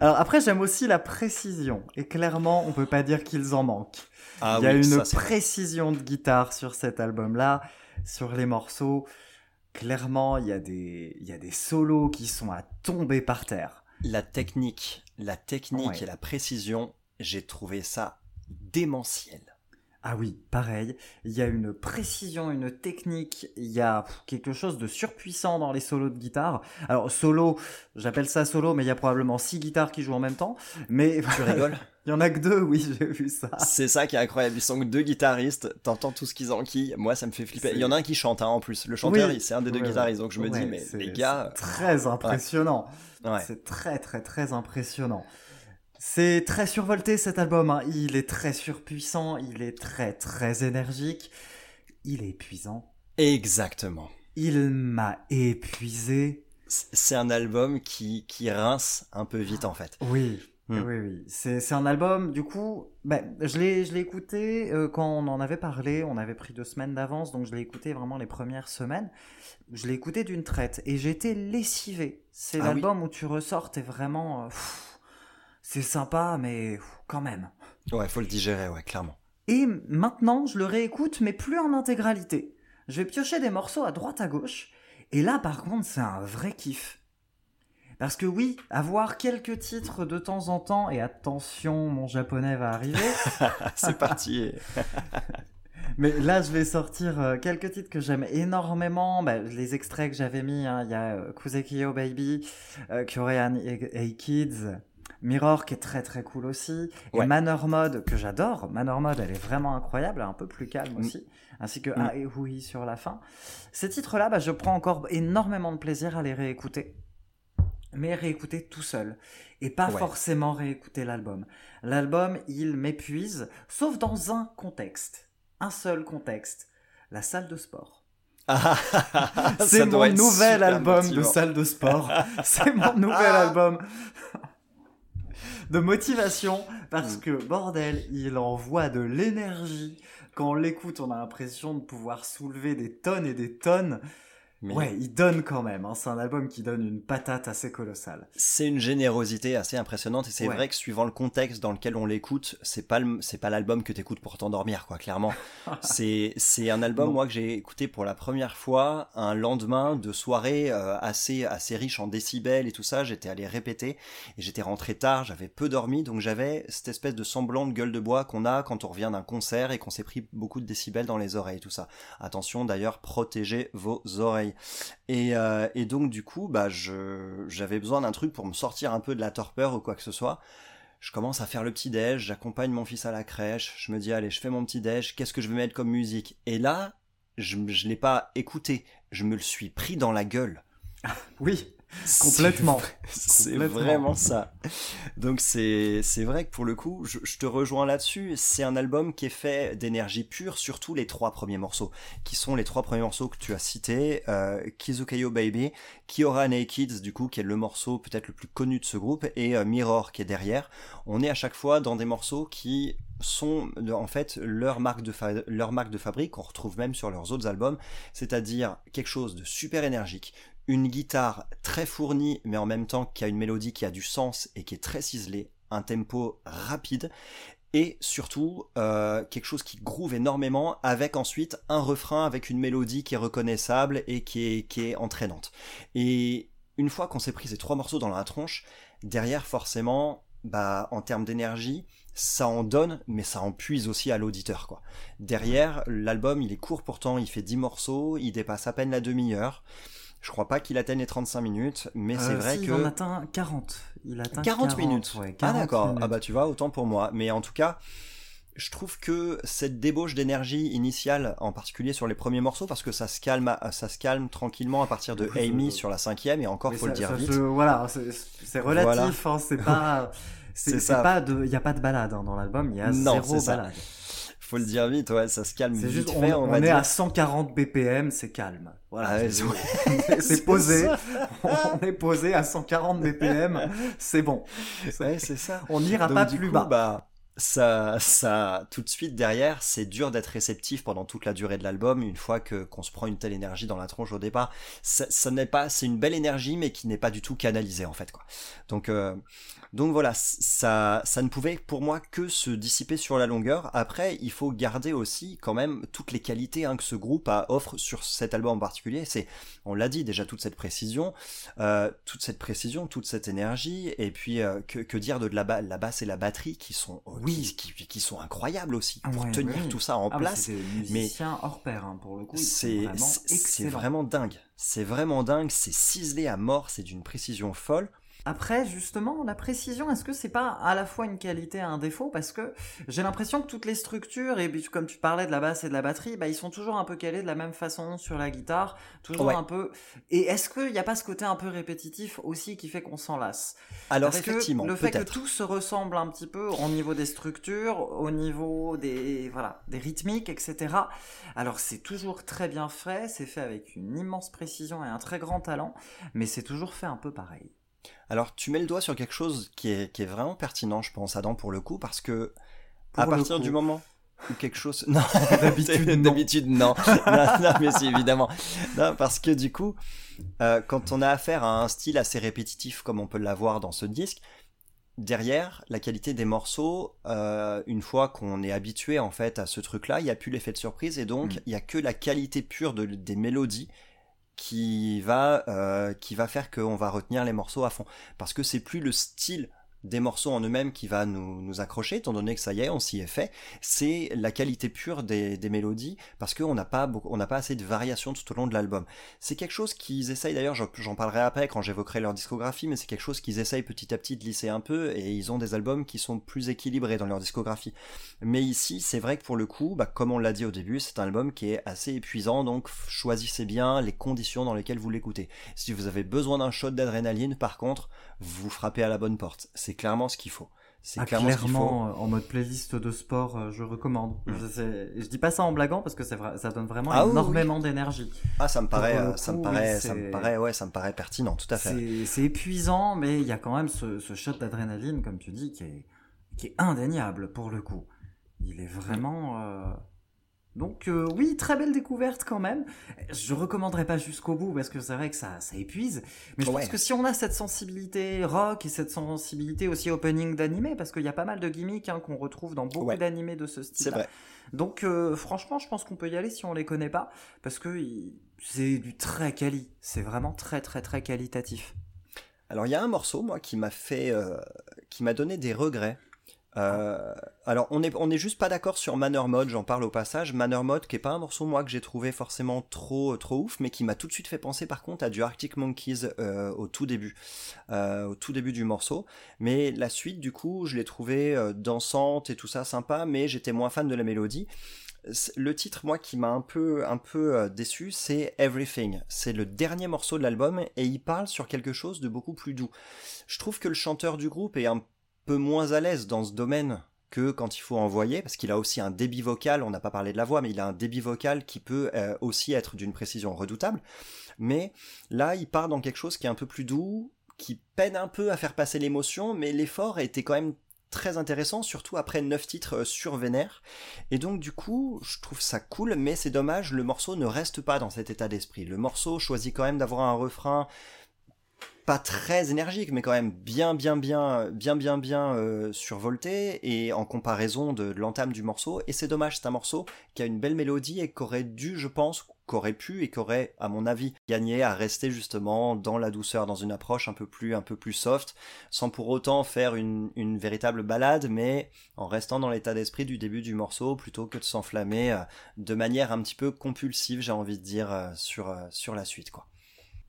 [SPEAKER 1] alors après j'aime aussi la précision. Et clairement, on peut pas dire qu'ils en manquent.
[SPEAKER 2] Ah
[SPEAKER 1] Il y a
[SPEAKER 2] oui,
[SPEAKER 1] une
[SPEAKER 2] ça,
[SPEAKER 1] précision de guitare sur cet album-là, sur les morceaux. Clairement, il y a des, il y a des solos qui sont à tomber par terre.
[SPEAKER 2] La technique, la technique
[SPEAKER 1] Ouais.
[SPEAKER 2] et la précision, j'ai trouvé ça démentiel.
[SPEAKER 1] Ah oui, pareil. Il y a une précision, une technique, il y a quelque chose de surpuissant dans les solos de guitare. Alors solo, j'appelle ça solo, mais il y a probablement six guitares qui jouent en même temps. Mais
[SPEAKER 2] Tu rigoles?
[SPEAKER 1] il y en a que deux, oui, j'ai vu ça.
[SPEAKER 2] C'est ça qui est incroyable. Ils sont que deux guitaristes, t'entends tout ce qu'ils enquillent. Moi, ça me fait flipper. Il y en a un qui chante hein, en plus. Le chanteur,
[SPEAKER 1] Oui.
[SPEAKER 2] c'est un des deux
[SPEAKER 1] Ouais,
[SPEAKER 2] guitaristes. Donc je me
[SPEAKER 1] ouais,
[SPEAKER 2] dis, mais les gars,
[SPEAKER 1] c'est très impressionnant.
[SPEAKER 2] ouais.
[SPEAKER 1] C'est très très très impressionnant. C'est très survolté cet album. hein. Il est très surpuissant, il est très très énergique, il est épuisant.
[SPEAKER 2] exactement.
[SPEAKER 1] Il m'a épuisé.
[SPEAKER 2] C'est un album qui, qui rince un peu vite en fait.
[SPEAKER 1] Oui,
[SPEAKER 2] Hmm.
[SPEAKER 1] oui, oui. C'est c'est un album, du coup, ben, je l'ai écouté euh, quand on en avait parlé, on avait pris deux semaines d'avance, donc je l'ai écouté vraiment les premières semaines. Je l'ai écouté d'une traite et j'étais lessivé. C'est
[SPEAKER 2] Ah oui.
[SPEAKER 1] l'album où tu ressors, t'es vraiment... euh, c'est sympa, mais pff, quand même.
[SPEAKER 2] Ouais, faut le digérer, ouais, clairement.
[SPEAKER 1] Et maintenant, je le réécoute, mais plus en intégralité. Je vais piocher des morceaux à droite à gauche, et là, par contre, c'est un vrai kiff. Parce que oui, avoir quelques titres de temps en temps, et attention, mon japonais va arriver,
[SPEAKER 2] C'est parti.
[SPEAKER 1] mais là je vais sortir euh, quelques titres que j'aime énormément, bah, les extraits que j'avais mis, hein, il y a euh, Kuzekiyo Baby, euh, Korean Hey Kids, Mirror qui est très très cool aussi, et. Manor Mode que j'adore, Manor Mode elle est vraiment incroyable, un peu plus calme
[SPEAKER 2] Mm.
[SPEAKER 1] aussi, ainsi que
[SPEAKER 2] Mm.
[SPEAKER 1] Ah et Hui sur la fin. Ces titres-là, bah, je prends encore énormément de plaisir à les réécouter. Mais réécouter tout seul. Et pas
[SPEAKER 2] Ouais.
[SPEAKER 1] forcément réécouter l'album. L'album, il m'épuise, sauf dans un contexte. Un seul contexte. La salle de sport.
[SPEAKER 2] Ah,
[SPEAKER 1] C'est mon nouvel album de
[SPEAKER 2] motivant.
[SPEAKER 1] salle de sport. C'est mon nouvel album de motivation parce
[SPEAKER 2] Mm.
[SPEAKER 1] que bordel, il envoie de l'énergie. Quand on l'écoute, on a l'impression de pouvoir soulever des tonnes et des tonnes.
[SPEAKER 2] Mais
[SPEAKER 1] Ouais, il donne quand même. hein. C'est un album qui donne une patate assez colossale.
[SPEAKER 2] C'est une générosité assez impressionnante et c'est
[SPEAKER 1] Ouais.
[SPEAKER 2] vrai que suivant le contexte dans lequel on l'écoute, c'est pas c'est pas l'album que t'écoutes pour t'endormir quoi, clairement. c'est c'est un album moi que j'ai écouté pour la première fois un lendemain de soirée euh, assez assez riche en décibels et tout ça. J'étais allé répéter et j'étais rentré tard, j'avais peu dormi donc j'avais cette espèce de semblant de gueule de bois qu'on a quand on revient d'un concert et qu'on s'est pris beaucoup de décibels dans les oreilles tout ça. Attention d'ailleurs, protégez vos oreilles. Et, euh, et donc du coup, bah, j'avais besoin d'un truc pour me sortir un peu de la torpeur ou quoi que ce soit. Je commence à faire le petit déj, j'accompagne mon fils à la crèche, je me dis allez, je fais mon petit déj, qu'est-ce que je vais mettre comme musique? Et là, je, je l'ai pas écouté, je me le suis pris dans la gueule.
[SPEAKER 1] Oui, complètement.
[SPEAKER 2] C'est vraiment ça. Donc c'est vrai que pour le coup, je, je te rejoins là-dessus. C'est un album qui est fait d'énergie pure, surtout les trois premiers morceaux, qui sont les trois premiers morceaux que tu as cités, euh, Kizukayo Baby, Kiora Naked, du coup, qui est le morceau peut-être le plus connu de ce groupe, et euh, Mirror qui est derrière. On est à chaque fois dans des morceaux qui sont en fait leur marque de leur marque de fabrique qu'on retrouve même sur leurs autres albums, c'est-à-dire quelque chose de super énergique, une guitare très fournie, mais en même temps qui a une mélodie qui a du sens et qui est très ciselée, un tempo rapide, et surtout euh, quelque chose qui groove énormément, avec ensuite un refrain avec une mélodie qui est reconnaissable et qui est, entraînante. Et une fois qu'on s'est pris ces trois morceaux dans la tronche, derrière forcément, bah en termes d'énergie, ça en donne, mais ça en puise aussi à l'auditeur, quoi. Derrière, l'album, il est court pourtant, il fait 10 morceaux, il dépasse à peine la demi-heure. Je crois pas qu'il atteigne les 35 minutes, mais c'est
[SPEAKER 1] Euh,
[SPEAKER 2] vrai
[SPEAKER 1] si,
[SPEAKER 2] que...
[SPEAKER 1] Il en atteint 40. Il atteint
[SPEAKER 2] 40, minutes.
[SPEAKER 1] ouais,
[SPEAKER 2] ah
[SPEAKER 1] 40
[SPEAKER 2] d'accord.
[SPEAKER 1] minutes.
[SPEAKER 2] Ah bah tu vois, autant pour moi. Mais en tout cas, je trouve que cette débauche d'énergie initiale, en particulier sur les premiers morceaux, parce que ça se calme, ça se calme tranquillement à partir de Amy sur la cinquième, et encore
[SPEAKER 1] Mais
[SPEAKER 2] faut le dire
[SPEAKER 1] ça
[SPEAKER 2] vite.
[SPEAKER 1] se- voilà, c'est relatif, hein, c'est pas.
[SPEAKER 2] C'est ça.
[SPEAKER 1] pas de, il y a pas de balade hein, dans l'album, il y a
[SPEAKER 2] Non,
[SPEAKER 1] zéro
[SPEAKER 2] c'est ça. Faut le dire vite, ouais, ça se calme
[SPEAKER 1] C'est
[SPEAKER 2] vite
[SPEAKER 1] juste, on,
[SPEAKER 2] fait, on,
[SPEAKER 1] on
[SPEAKER 2] va
[SPEAKER 1] est
[SPEAKER 2] dire.
[SPEAKER 1] à 140 BPM, c'est calme. Voilà,
[SPEAKER 2] Ah
[SPEAKER 1] c'est posé. on est posé à 140 BPM, c'est bon.
[SPEAKER 2] Ouais, c'est ça.
[SPEAKER 1] On n'ira pas
[SPEAKER 2] du
[SPEAKER 1] plus
[SPEAKER 2] coup,
[SPEAKER 1] bas.
[SPEAKER 2] bah, ça, ça, tout de suite derrière, c'est dur d'être réceptif pendant toute la durée de l'album. Une fois que qu'on se prend une telle énergie dans la tronche au départ, ça, ça n'est pas, c'est une belle énergie, mais qui n'est pas du tout canalisée en fait, quoi. Donc, euh, donc voilà, ça, ça ne pouvait pour moi que se dissiper sur la longueur. Après, il faut garder aussi quand même toutes les qualités hein, que ce groupe a, offre sur cet album en particulier. C'est, on l'a dit déjà, toute cette précision, euh, toute cette précision, toute cette énergie, et puis euh, que, que dire de la, ba- la basse et la batterie qui sont, oui, qui, qui sont incroyables aussi pour
[SPEAKER 1] Ouais,
[SPEAKER 2] tenir tout ça en
[SPEAKER 1] Ah, mais
[SPEAKER 2] place.
[SPEAKER 1] c'est des musiciens hors pair, hein, pour le coup.
[SPEAKER 2] C'est
[SPEAKER 1] vraiment
[SPEAKER 2] vraiment dingue. C'est vraiment dingue. C'est ciselé à mort. C'est d'une précision folle.
[SPEAKER 1] Après, justement, la précision, est-ce que c'est pas à la fois une qualité et un défaut? Parce que j'ai l'impression que toutes les structures, et comme tu parlais de la basse et de la batterie, bah, ils sont toujours un peu calés de la même façon sur la guitare, toujours
[SPEAKER 2] Ouais.
[SPEAKER 1] un peu... Et est-ce qu'il n'y a pas ce côté un peu répétitif aussi qui fait qu'on s'en lasse
[SPEAKER 2] Alors
[SPEAKER 1] Parce que
[SPEAKER 2] effectivement,
[SPEAKER 1] le fait que tout se ressemble un petit peu au niveau des structures, au niveau des voilà des rythmiques, etc. Alors c'est toujours très bien fait, c'est fait avec une immense précision et un très grand talent, mais c'est toujours fait un peu pareil.
[SPEAKER 2] Alors tu mets le doigt sur quelque chose qui est, qui est vraiment pertinent, je pense, Adam, pour le coup, parce que
[SPEAKER 1] Pour
[SPEAKER 2] à partir
[SPEAKER 1] coup.
[SPEAKER 2] du moment où quelque chose... Non,
[SPEAKER 1] D'habitude, non.
[SPEAKER 2] D'habitude, non. non. non, mais si, évidemment. Non, parce que du coup, euh, quand on a affaire à un style assez répétitif comme on peut l'avoir dans ce disque, derrière, la qualité des morceaux, euh, une fois qu'on est habitué en fait à ce truc-là, il n'y a plus l'effet de surprise et donc
[SPEAKER 1] Mm.
[SPEAKER 2] il n'y a que la qualité pure de, des mélodies qui va euh, qui va faire qu'on va retenir les morceaux à fond. Parce que c'est plus le style des morceaux en eux-mêmes qui va nous, nous accrocher, étant donné que ça y est, on s'y est fait, c'est la qualité pure des, des mélodies, parce qu'on n'a pas, beaucoup- on n'a pas assez de variations tout au long de l'album. C'est quelque chose qu'ils essayent, d'ailleurs, j'en- parlerai après quand j'évoquerai leur discographie, mais c'est quelque chose qu'ils essayent petit à petit de lisser un peu, et ils ont des albums qui sont plus équilibrés dans leur discographie. Mais ici, c'est vrai que pour le coup, bah, comme on l'a dit au début, c'est un album qui est assez épuisant, donc choisissez bien les conditions dans lesquelles vous l'écoutez. Si vous avez besoin d'un shot d'adrénaline, par contre, vous frappez à la bonne porte. C'est clairement ce qu'il faut. C'est
[SPEAKER 1] Ah,
[SPEAKER 2] clairement, ce qu'il faut.
[SPEAKER 1] euh, en mode playlist de sport, euh, je recommande.
[SPEAKER 2] Mm.
[SPEAKER 1] Je, sais- je dis pas ça en blaguant parce que vrai, ça donne vraiment
[SPEAKER 2] Ah oui,
[SPEAKER 1] énormément d'énergie.
[SPEAKER 2] Ah, ça me paraît, euh, ça me paraît,
[SPEAKER 1] oui,
[SPEAKER 2] ça me paraît, ouais, ça me paraît pertinent, tout à fait.
[SPEAKER 1] C'est c'est épuisant, mais il y a quand même ce, ce shot d'adrénaline, comme tu dis, qui est, qui est indéniable pour le coup. Il est vraiment. euh, Donc, euh, oui, très belle découverte quand même. Je recommanderais pas jusqu'au bout parce que c'est vrai que ça, ça épuise. Mais je
[SPEAKER 2] Ouais.
[SPEAKER 1] pense que si on a cette sensibilité rock et cette sensibilité aussi opening d'animé, parce qu'il y a pas mal de gimmicks hein, qu'on retrouve dans beaucoup
[SPEAKER 2] Ouais.
[SPEAKER 1] d'animés de ce style.
[SPEAKER 2] C'est vrai.
[SPEAKER 1] Donc euh, franchement, je pense qu'on peut y aller si on les connaît pas, parce que c'est du très quali. C'est vraiment très très très qualitatif.
[SPEAKER 2] Alors, il y a un morceau, moi, qui m'a fait, euh, qui m'a donné des regrets. Euh, alors, on est, on est juste pas d'accord sur Manor Mode, j'en parle au passage. Manor Mode, qui est pas un morceau, moi, que j'ai trouvé forcément trop, trop ouf, mais qui m'a tout de suite fait penser, par contre, à du Arctic Monkeys euh, au tout début, euh, au tout début du morceau. Mais la suite, du coup, je l'ai trouvé dansante et tout ça sympa, mais j'étais moins fan de la mélodie. Le titre, moi, qui m'a un peu, un peu déçu, c'est Everything. C'est le dernier morceau de l'album et il parle sur quelque chose de beaucoup plus doux. Je trouve que le chanteur du groupe est un peu moins à l'aise dans ce domaine que quand il faut envoyer, parce qu'il a aussi un débit vocal, on n'a pas parlé de la voix, mais il a un débit vocal qui peut euh, aussi être d'une précision redoutable. Mais là, il part dans quelque chose qui est un peu plus doux, qui peine un peu à faire passer l'émotion, mais l'effort été quand même très intéressant, surtout après neuf titres euh, sur Vénère. Et donc du coup, je trouve ça cool, mais c'est dommage, le morceau ne reste pas dans cet état d'esprit. Le morceau choisit quand même d'avoir un refrain pas très énergique, mais quand même bien, bien, bien, bien, bien, bien euh, survolté et en comparaison de, l'entame du morceau. Et c'est dommage, c'est un morceau qui a une belle mélodie et qu'aurait dû, je pense, qu'aurait pu et qu'aurait, à mon avis, gagné à rester justement dans la douceur, dans une approche un peu plus, un peu plus soft, sans pour autant faire une, une véritable balade, mais en restant dans l'état d'esprit du début du morceau plutôt que de s'enflammer euh, de manière un petit peu compulsive, j'ai envie de dire, euh, sur, euh, sur la suite, quoi.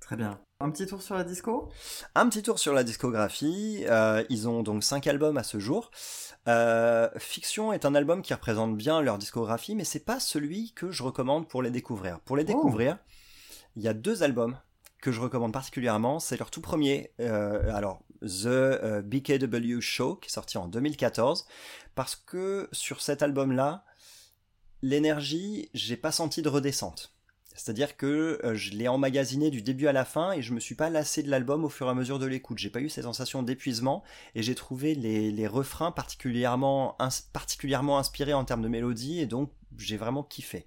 [SPEAKER 1] Très bien. Un petit tour sur la disco?
[SPEAKER 2] Un petit tour sur la discographie. Euh, ils ont donc cinq albums à ce jour. Euh, Fiction est un album qui représente bien leur discographie, mais c'est pas celui que je recommande pour les découvrir. Pour les
[SPEAKER 1] Oh.
[SPEAKER 2] découvrir, il y a deux albums que je recommande particulièrement. C'est leur tout premier, euh, alors The BKW Show, qui est sorti en 2014, parce que sur cet album-là, l'énergie, j'ai pas senti de redescente. C'est-à-dire que euh, je l'ai emmagasiné du début à la fin et je me suis pas lassé de l'album au fur et à mesure de l'écoute. J'ai pas eu cette sensation d'épuisement et j'ai trouvé les, refrains particulièrement, ins- particulièrement inspirés en termes de mélodie et donc j'ai vraiment kiffé.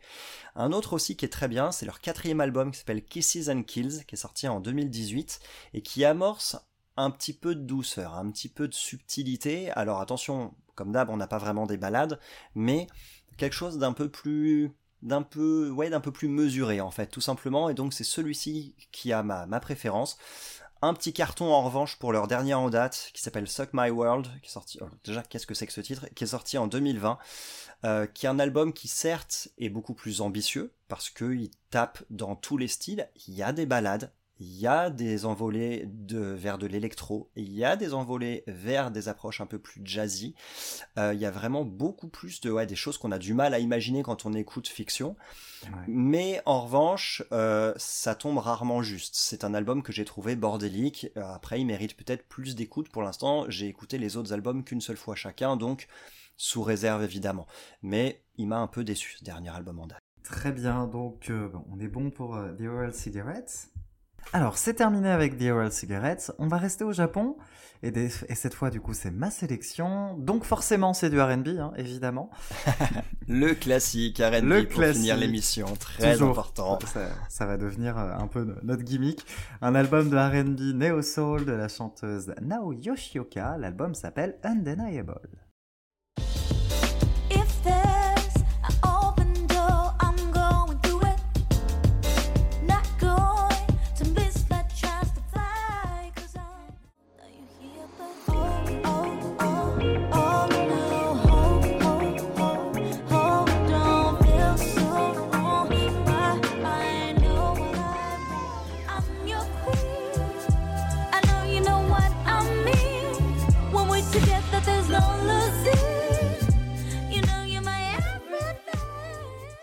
[SPEAKER 2] Un autre aussi qui est très bien, c'est leur quatrième album qui s'appelle Kisses and Kills, qui est sorti en 2018 et qui amorce un petit peu de douceur, un petit peu de subtilité. Alors attention, comme d'hab, on n'a pas vraiment des balades, mais quelque chose d'un peu plus d'un peu ouais d'un peu plus mesuré en fait tout simplement. Et donc c'est celui-ci qui a ma, ma préférence. Un petit carton en revanche pour leur dernier en date qui s'appelle Suck My World qui est sorti alors, déjà qu'est-ce que c'est que ce titre? Qui est sorti en 2020 euh, qui est un album qui certes est beaucoup plus ambitieux parce que il tape dans tous les styles il y a des balades il y a des envolées de, vers de l'électro, il y a des envolées vers des approches un peu plus jazzy. Euh, il y a vraiment beaucoup plus de ouais, des choses qu'on a du mal à imaginer quand on écoute fiction.
[SPEAKER 1] Ouais.
[SPEAKER 2] Mais en revanche, euh, ça tombe rarement juste. C'est un album que j'ai trouvé bordélique. Euh, après, il mérite peut-être plus d'écoute. Pour l'instant, j'ai écouté les autres albums qu'une seule fois chacun, donc sous réserve évidemment. Mais il m'a un peu déçu ce dernier album en date.
[SPEAKER 1] Très bien, donc euh, on est bon pour The Oral Cigarettes. Alors, c'est terminé avec The Oral Cigarettes. On va rester au Japon. Et, des- et cette fois, du coup, c'est ma sélection. Donc, forcément, c'est du RB, hein, évidemment.
[SPEAKER 2] Le classique R&B pour
[SPEAKER 1] classique.
[SPEAKER 2] finir l'émission, très
[SPEAKER 1] Toujours.
[SPEAKER 2] important.
[SPEAKER 1] Ça, ça va devenir euh, un peu notre gimmick. Un album de RB Neo Soul de la chanteuse Nao Yoshioka. L'album s'appelle Undeniable.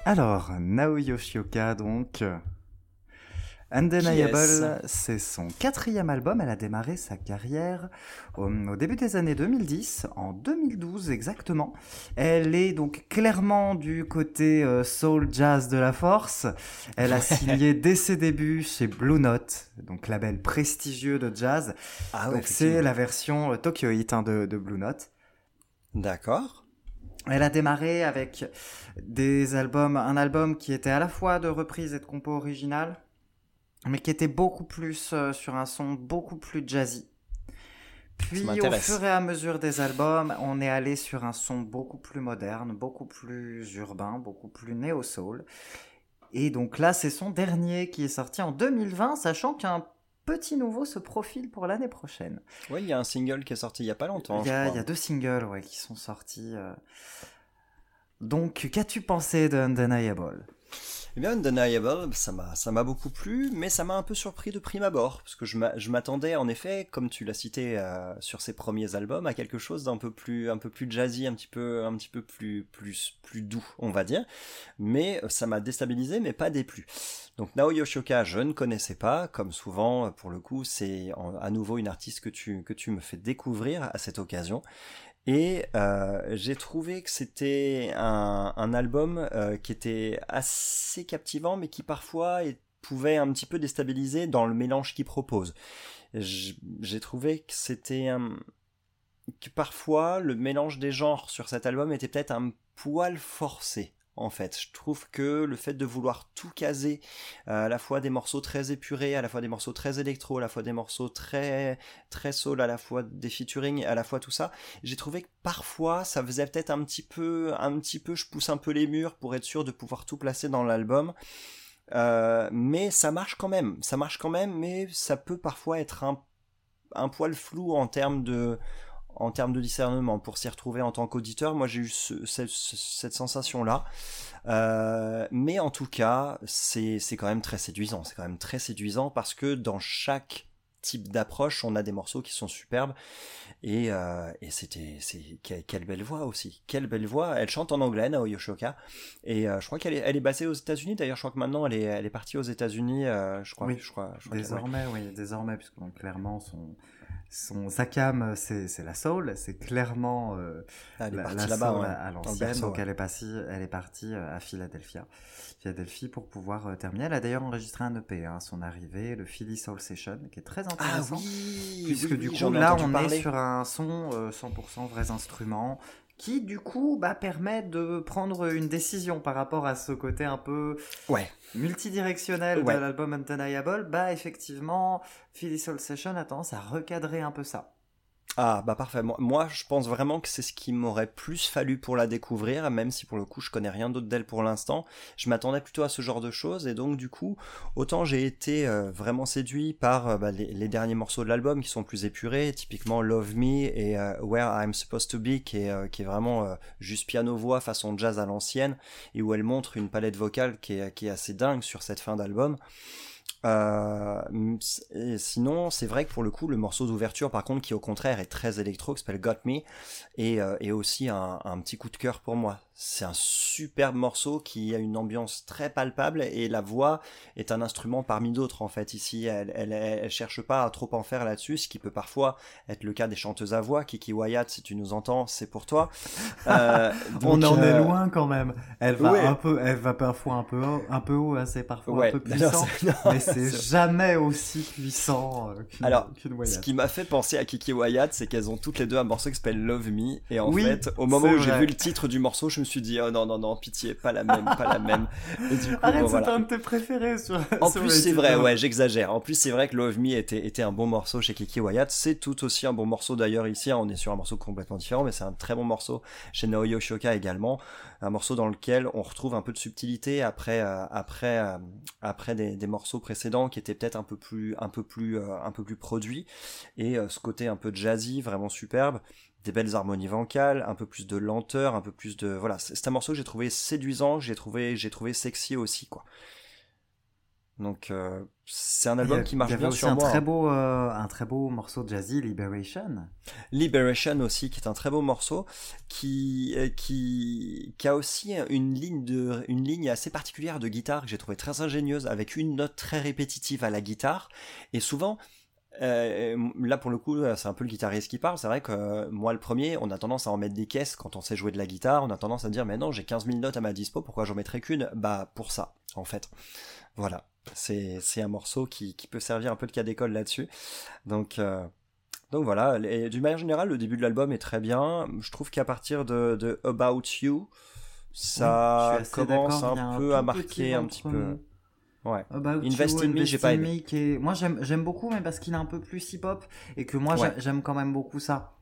[SPEAKER 1] Alors, Nao Yoshioka, donc. Undeniable, c'est son quatrième album. Elle a démarré sa carrière au, au début des années 2010, en 2012 exactement. Elle est donc clairement du côté euh, soul jazz de la force. Elle a signé dès ses débuts chez Blue Note, donc label prestigieux de jazz.
[SPEAKER 2] Ah
[SPEAKER 1] donc c'est la version euh, Tokyo Hit hein, de, de Blue Note.
[SPEAKER 2] D'accord.
[SPEAKER 1] Elle a démarré avec des albums, un album qui était à la fois de reprise et de compo originale, mais qui était beaucoup plus euh, sur un son beaucoup plus jazzy. Puis au fur et à mesure des albums, on est allé sur un son beaucoup plus moderne, beaucoup plus urbain, beaucoup plus néo-soul. Et donc là, c'est son dernier qui est sorti en 2020, sachant qu'un petit nouveau se profile pour l'année prochaine.
[SPEAKER 2] Oui, il y a un single qui est sorti il y a pas longtemps,
[SPEAKER 1] Il y, a,
[SPEAKER 2] je
[SPEAKER 1] il y
[SPEAKER 2] crois.
[SPEAKER 1] a deux singles ouais, qui sont sortis. euh. Donc, qu'as-tu pensé de Undeniable?
[SPEAKER 2] Eh bien, Undeniable, ça m'a, beaucoup plu, mais ça m'a un peu surpris de prime abord, parce que je m'a- je m'attendais, en effet, comme tu l'as cité euh, sur ses premiers albums, à quelque chose d'un peu plus, un peu plus jazzy, un petit peu, un peu plus, plus, plus doux, on va dire. Mais euh, ça m'a déstabilisé, mais pas déplu. Donc Nao Yoshioka, je ne connaissais pas, comme souvent, pour le coup, c'est à nouveau une artiste que tu, que tu me fais découvrir à cette occasion. Et euh, j'ai trouvé que c'était un, album euh, qui était assez captivant, mais qui parfois pouvait un petit peu déstabiliser dans le mélange qu'il propose. J'ai trouvé que c'était un... que parfois le mélange des genres sur cet album était peut-être un poil forcé. En fait, je trouve que le fait de vouloir tout caser, euh, à la fois des morceaux très épurés, à la fois des morceaux très électro, à la fois des morceaux très très soul, à la fois des featuring, à la fois tout ça, j'ai trouvé que parfois ça faisait peut-être un petit peu, un petit peu, je pousse un peu les murs pour être sûr de pouvoir tout placer dans l'album. Euh, mais ça marche quand même, ça marche quand même, mais ça peut parfois être un, un poil flou en termes de, en termes de discernement. Pour s'y retrouver en tant qu'auditeur, moi j'ai eu ce- ce- ce- cette sensation-là. Euh, mais en tout cas, c'est quand même très séduisant. C'est quand même très séduisant parce que dans chaque type d'approche, on a des morceaux qui sont superbes. Et, euh, et c'était, c'est quelle, belle voix aussi, quelle belle voix. Elle chante en anglais, Nao Yoshioka, et euh, je crois qu'elle est, elle est basée aux États-Unis. D'ailleurs, je crois que maintenant elle est, elle est partie aux États-Unis. euh, je crois,
[SPEAKER 1] Oui,
[SPEAKER 2] je crois, je.
[SPEAKER 1] Désormais, oui, désormais, puisque donc, clairement, son, son, sa cam, c'est la soul, c'est clairement euh,
[SPEAKER 2] Ah, elle est
[SPEAKER 1] la, la soul
[SPEAKER 2] ouais,
[SPEAKER 1] à, l'ancienne. Donc
[SPEAKER 2] ouais.
[SPEAKER 1] elle est partie, elle est partie euh, à Philadelphia, Philadelphie pour pouvoir euh, terminer. Elle a d'ailleurs enregistré un EP, hein, son arrivée, le Philly Soul Session, qui est très
[SPEAKER 2] Ah
[SPEAKER 1] intéressant.
[SPEAKER 2] oui,
[SPEAKER 1] Puisque
[SPEAKER 2] oui,
[SPEAKER 1] du
[SPEAKER 2] oui,
[SPEAKER 1] coup, là, on est sur un son euh, 100% vrais instruments qui, du coup, bah, permet de prendre une décision par rapport à ce côté un peu
[SPEAKER 2] Ouais.
[SPEAKER 1] multidirectionnel
[SPEAKER 2] Ouais.
[SPEAKER 1] de l'album Undeniable. Bah, effectivement, Philly Soul Session a tendance à recadrer un peu ça.
[SPEAKER 2] Ah bah parfait. Moi, je pense vraiment que c'est ce qui m'aurait plus fallu pour la découvrir, même si pour le coup je connais rien d'autre d'elle pour l'instant. Je m'attendais plutôt à ce genre de choses et donc du coup, autant j'ai été euh, vraiment séduit par euh, bah, les, derniers morceaux de l'album qui sont plus épurés, typiquement Love Me et euh, Where I'm Supposed to Be, qui est, vraiment juste piano-voix façon jazz à l'ancienne et où elle montre une palette vocale qui est, qui est assez dingue sur cette fin d'album. Euh, et sinon, c'est vrai que pour le coup, le morceau d'ouverture, par contre, qui au contraire est très électro, qui s'appelle Got Me, et, euh, aussi un, un petit coup de cœur pour moi. C'est un superbe morceau qui a une ambiance très palpable et la voix est un instrument parmi d'autres en fait. Ici, elle, elle, elle cherche pas à trop en faire là-dessus, ce qui peut parfois être le cas des chanteuses à voix. Kiki Wyatt, si tu nous entends, c'est pour toi. Euh,
[SPEAKER 1] On en est
[SPEAKER 2] euh,
[SPEAKER 1] loin quand même. Elle va
[SPEAKER 2] ouais.
[SPEAKER 1] un peu, elle va parfois un peu haut, un peu haut, hein, c'est parfois
[SPEAKER 2] Ouais,
[SPEAKER 1] un peu puissant,
[SPEAKER 2] non,
[SPEAKER 1] c'est jamais aussi puissant euh, qu'une
[SPEAKER 2] Alors,
[SPEAKER 1] qu'une
[SPEAKER 2] Ce
[SPEAKER 1] Wyatt.
[SPEAKER 2] qui m'a fait penser à Kiki Wyatt, c'est qu'elles ont toutes les deux un morceau qui s'appelle Love Me. Et en
[SPEAKER 1] Oui,
[SPEAKER 2] fait, au moment où j'ai vu le titre du morceau, je me suis dit, oh non, non, non, pitié, pas la même, pas la même. Et du coup,
[SPEAKER 1] Arrête,
[SPEAKER 2] bon,
[SPEAKER 1] c'est un de tes préférés sur.
[SPEAKER 2] En
[SPEAKER 1] sur
[SPEAKER 2] plus, c'est vrai, ouais, j'exagère. En plus, c'est vrai que Love Me était, était un bon morceau chez Kiki Wyatt. C'est tout aussi un bon morceau d'ailleurs ici. hein, On est sur un morceau complètement différent, mais c'est un très bon morceau chez Nao Yoshioka également. Un morceau dans lequel on retrouve un peu de subtilité après, euh, après, euh, après des, morceaux précédents qui étaient peut-être un peu plus, un peu plus, euh, un peu plus produits. Et ce côté un peu jazzy, vraiment superbe. Des belles harmonies vocales, un peu plus de lenteur, un peu plus de, voilà. C'est un morceau que j'ai trouvé séduisant, j'ai trouvé, j'ai trouvé sexy aussi, quoi. Donc euh, c'est un album
[SPEAKER 1] a-
[SPEAKER 2] qui marche bien
[SPEAKER 1] aussi
[SPEAKER 2] sur
[SPEAKER 1] un
[SPEAKER 2] moi.
[SPEAKER 1] très
[SPEAKER 2] hein.
[SPEAKER 1] beau, euh, un très beau morceau de jazzy, Liberation.
[SPEAKER 2] Liberation aussi, qui est un très beau morceau, qui, euh, qui, qui a aussi une ligne, de, une ligne assez particulière de guitare que j'ai trouvé très ingénieuse, avec une note très répétitive à la guitare. Et souvent, euh, là pour le coup, c'est un peu le guitariste qui parle. C'est vrai que euh, moi, le premier, on a tendance à en mettre des caisses quand on sait jouer de la guitare. On a tendance à dire, mais non, j'ai 15 000 notes à ma dispo, pourquoi j'en mettrais qu'une? Bah, pour ça, en fait. Voilà. C'est un morceau qui, qui peut servir un peu de cas d'école là-dessus. Donc. euh, donc voilà, et d'une manière générale, le début de l'album est très bien. Je trouve qu'à partir de, de About You, ça
[SPEAKER 1] Oui,
[SPEAKER 2] commence un peu à marquer un petit peu.
[SPEAKER 1] mou.
[SPEAKER 2] Ouais.
[SPEAKER 1] About You,
[SPEAKER 2] Invest in Me, j'ai pas aimé.
[SPEAKER 1] Me, qui est- Moi, j'aime beaucoup, mais parce qu'il est un peu plus hip-hop et que moi,
[SPEAKER 2] Ouais.
[SPEAKER 1] j'aime quand même beaucoup ça.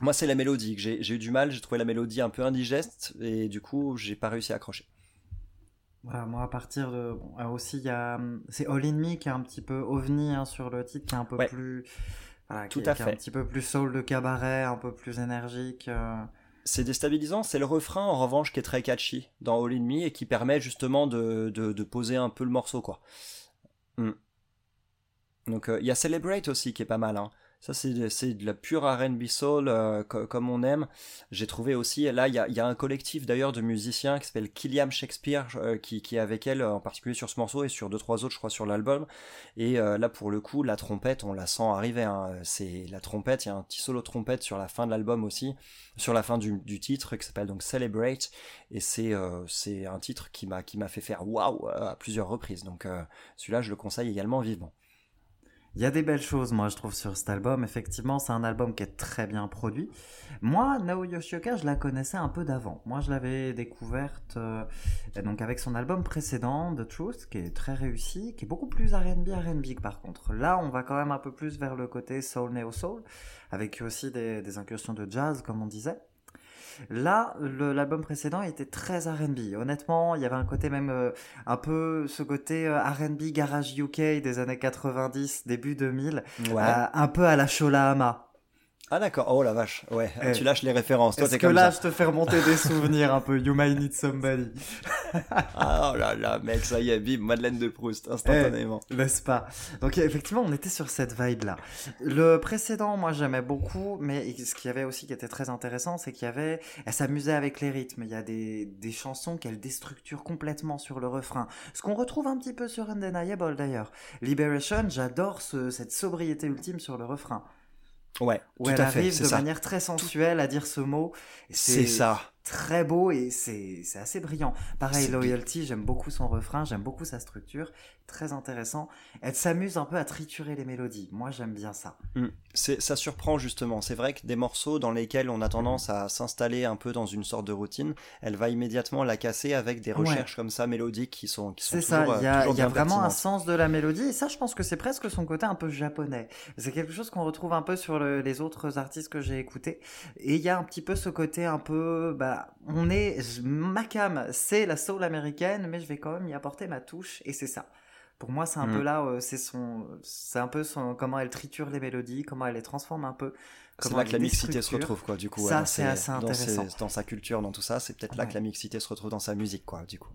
[SPEAKER 2] Moi, c'est la mélodie que j'ai eu du mal. J'ai trouvé la mélodie un peu indigeste et du coup, j'ai pas réussi à accrocher.
[SPEAKER 1] Voilà, moi, à partir de. Bon, alors aussi, il y a. hum, C'est All In Me qui est un petit peu ovni hein, sur le titre, qui est un peu
[SPEAKER 2] Ouais.
[SPEAKER 1] plus. Voilà,
[SPEAKER 2] Tout
[SPEAKER 1] qui,
[SPEAKER 2] à
[SPEAKER 1] qui est
[SPEAKER 2] fait.
[SPEAKER 1] un petit peu plus soul de cabaret, un peu plus énergique. euh.
[SPEAKER 2] C'est déstabilisant. C'est le refrain, en revanche, qui est très catchy dans All In Me et qui permet justement de, de, de poser un peu le morceau, quoi. Hmm. Donc, euh, il y a Celebrate aussi qui est pas mal. Hein. Ça, c'est de, la pure RB soul, euh, co- comme on aime. J'ai trouvé aussi, là, il y a, un collectif d'ailleurs de musiciens qui s'appelle Killiam Shakespeare, euh, qui, est avec elle, euh, en particulier sur ce morceau et sur deux, trois autres, je crois, sur l'album. Et là, pour le coup, la trompette, on la sent arriver. Hein. C'est la trompette, il y a un petit solo trompette sur la fin de l'album aussi, sur la fin du, titre, qui s'appelle donc Celebrate. Et c'est c'est un titre qui m'a fait faire waouh à plusieurs reprises. Donc celui-là, je le conseille également vivement.
[SPEAKER 1] Il y a des belles choses, moi, je trouve, sur cet album. Effectivement, c'est un album qui est très bien produit. Moi, Nao Yoshioka, je la connaissais un peu d'avant. Moi, je l'avais découverte euh, donc avec son album précédent, The Truth, qui est très réussi, qui est beaucoup plus R&B, R&B par contre. Là, on va quand même un peu plus vers le côté soul, neo soul, avec aussi des incursions de jazz, comme on disait. Là, l'album précédent était très R&B. Honnêtement, il y avait un côté même euh, un peu ce côté euh, R&B garage UK des années 90, début 2000,
[SPEAKER 2] Ouais.
[SPEAKER 1] euh, un peu à la Shola Ama.
[SPEAKER 2] Ah d'accord, oh la vache, ouais,
[SPEAKER 1] Eh.
[SPEAKER 2] tu lâches les références,
[SPEAKER 1] Est-ce que
[SPEAKER 2] comme
[SPEAKER 1] là,
[SPEAKER 2] ça.
[SPEAKER 1] je te fais remonter des souvenirs un peu? You Might Need Somebody,
[SPEAKER 2] Ah oh là là, mec, ça y est, bim, Madeleine de Proust, instantanément.
[SPEAKER 1] n'est-ce pas? Donc effectivement, on était sur cette vibe-là. Le précédent, moi, j'aimais beaucoup, mais ce qu'il y avait aussi qui était très intéressant, c'est qu'il y avait, elle s'amusait avec les rythmes. Il y a des, des chansons qu'elle déstructure complètement sur le refrain. Ce qu'on retrouve un petit peu sur Undeniable d'ailleurs. Liberation, j'adore ce- cette sobriété ultime sur le refrain.
[SPEAKER 2] Ouais,
[SPEAKER 1] Où
[SPEAKER 2] tout
[SPEAKER 1] elle
[SPEAKER 2] à fait,
[SPEAKER 1] arrive de
[SPEAKER 2] ça.
[SPEAKER 1] manière très sensuelle à dire ce mot.
[SPEAKER 2] C'est ça.
[SPEAKER 1] Très beau et c'est assez brillant. Pareil, Loyalty, j'aime beaucoup son refrain, j'aime beaucoup sa structure, très intéressant. Elle s'amuse un peu à triturer les mélodies. Moi, j'aime bien ça.
[SPEAKER 2] Mm. Ça surprend justement. C'est vrai que des morceaux dans lesquels on a tendance à s'installer un peu dans une sorte de routine, elle va immédiatement la casser avec des
[SPEAKER 1] Ouais.
[SPEAKER 2] recherches comme ça mélodiques qui sont qui sont
[SPEAKER 1] C'est ça, il y a, y vraiment un sens de la mélodie et ça, je pense que c'est presque son côté un peu japonais. C'est quelque chose qu'on retrouve un peu sur le- les autres artistes que j'ai écoutés et il y a un petit peu ce côté un peu, bah, on est, ma cam, c'est la soul américaine, mais je vais quand même y apporter ma touche et c'est ça. Pour moi, c'est un
[SPEAKER 2] Mm.
[SPEAKER 1] peu là, euh, c'est son, c'est un peu son, comment elle triture les mélodies, comment elle les transforme un peu.
[SPEAKER 2] C'est
[SPEAKER 1] comment
[SPEAKER 2] là que la mixité se retrouve quoi. Du coup,
[SPEAKER 1] Ça, c'est assez
[SPEAKER 2] dans ses-
[SPEAKER 1] intéressant.
[SPEAKER 2] dans sa culture, dans tout ça, c'est peut-être là que la mixité se retrouve dans sa musique quoi. Du coup.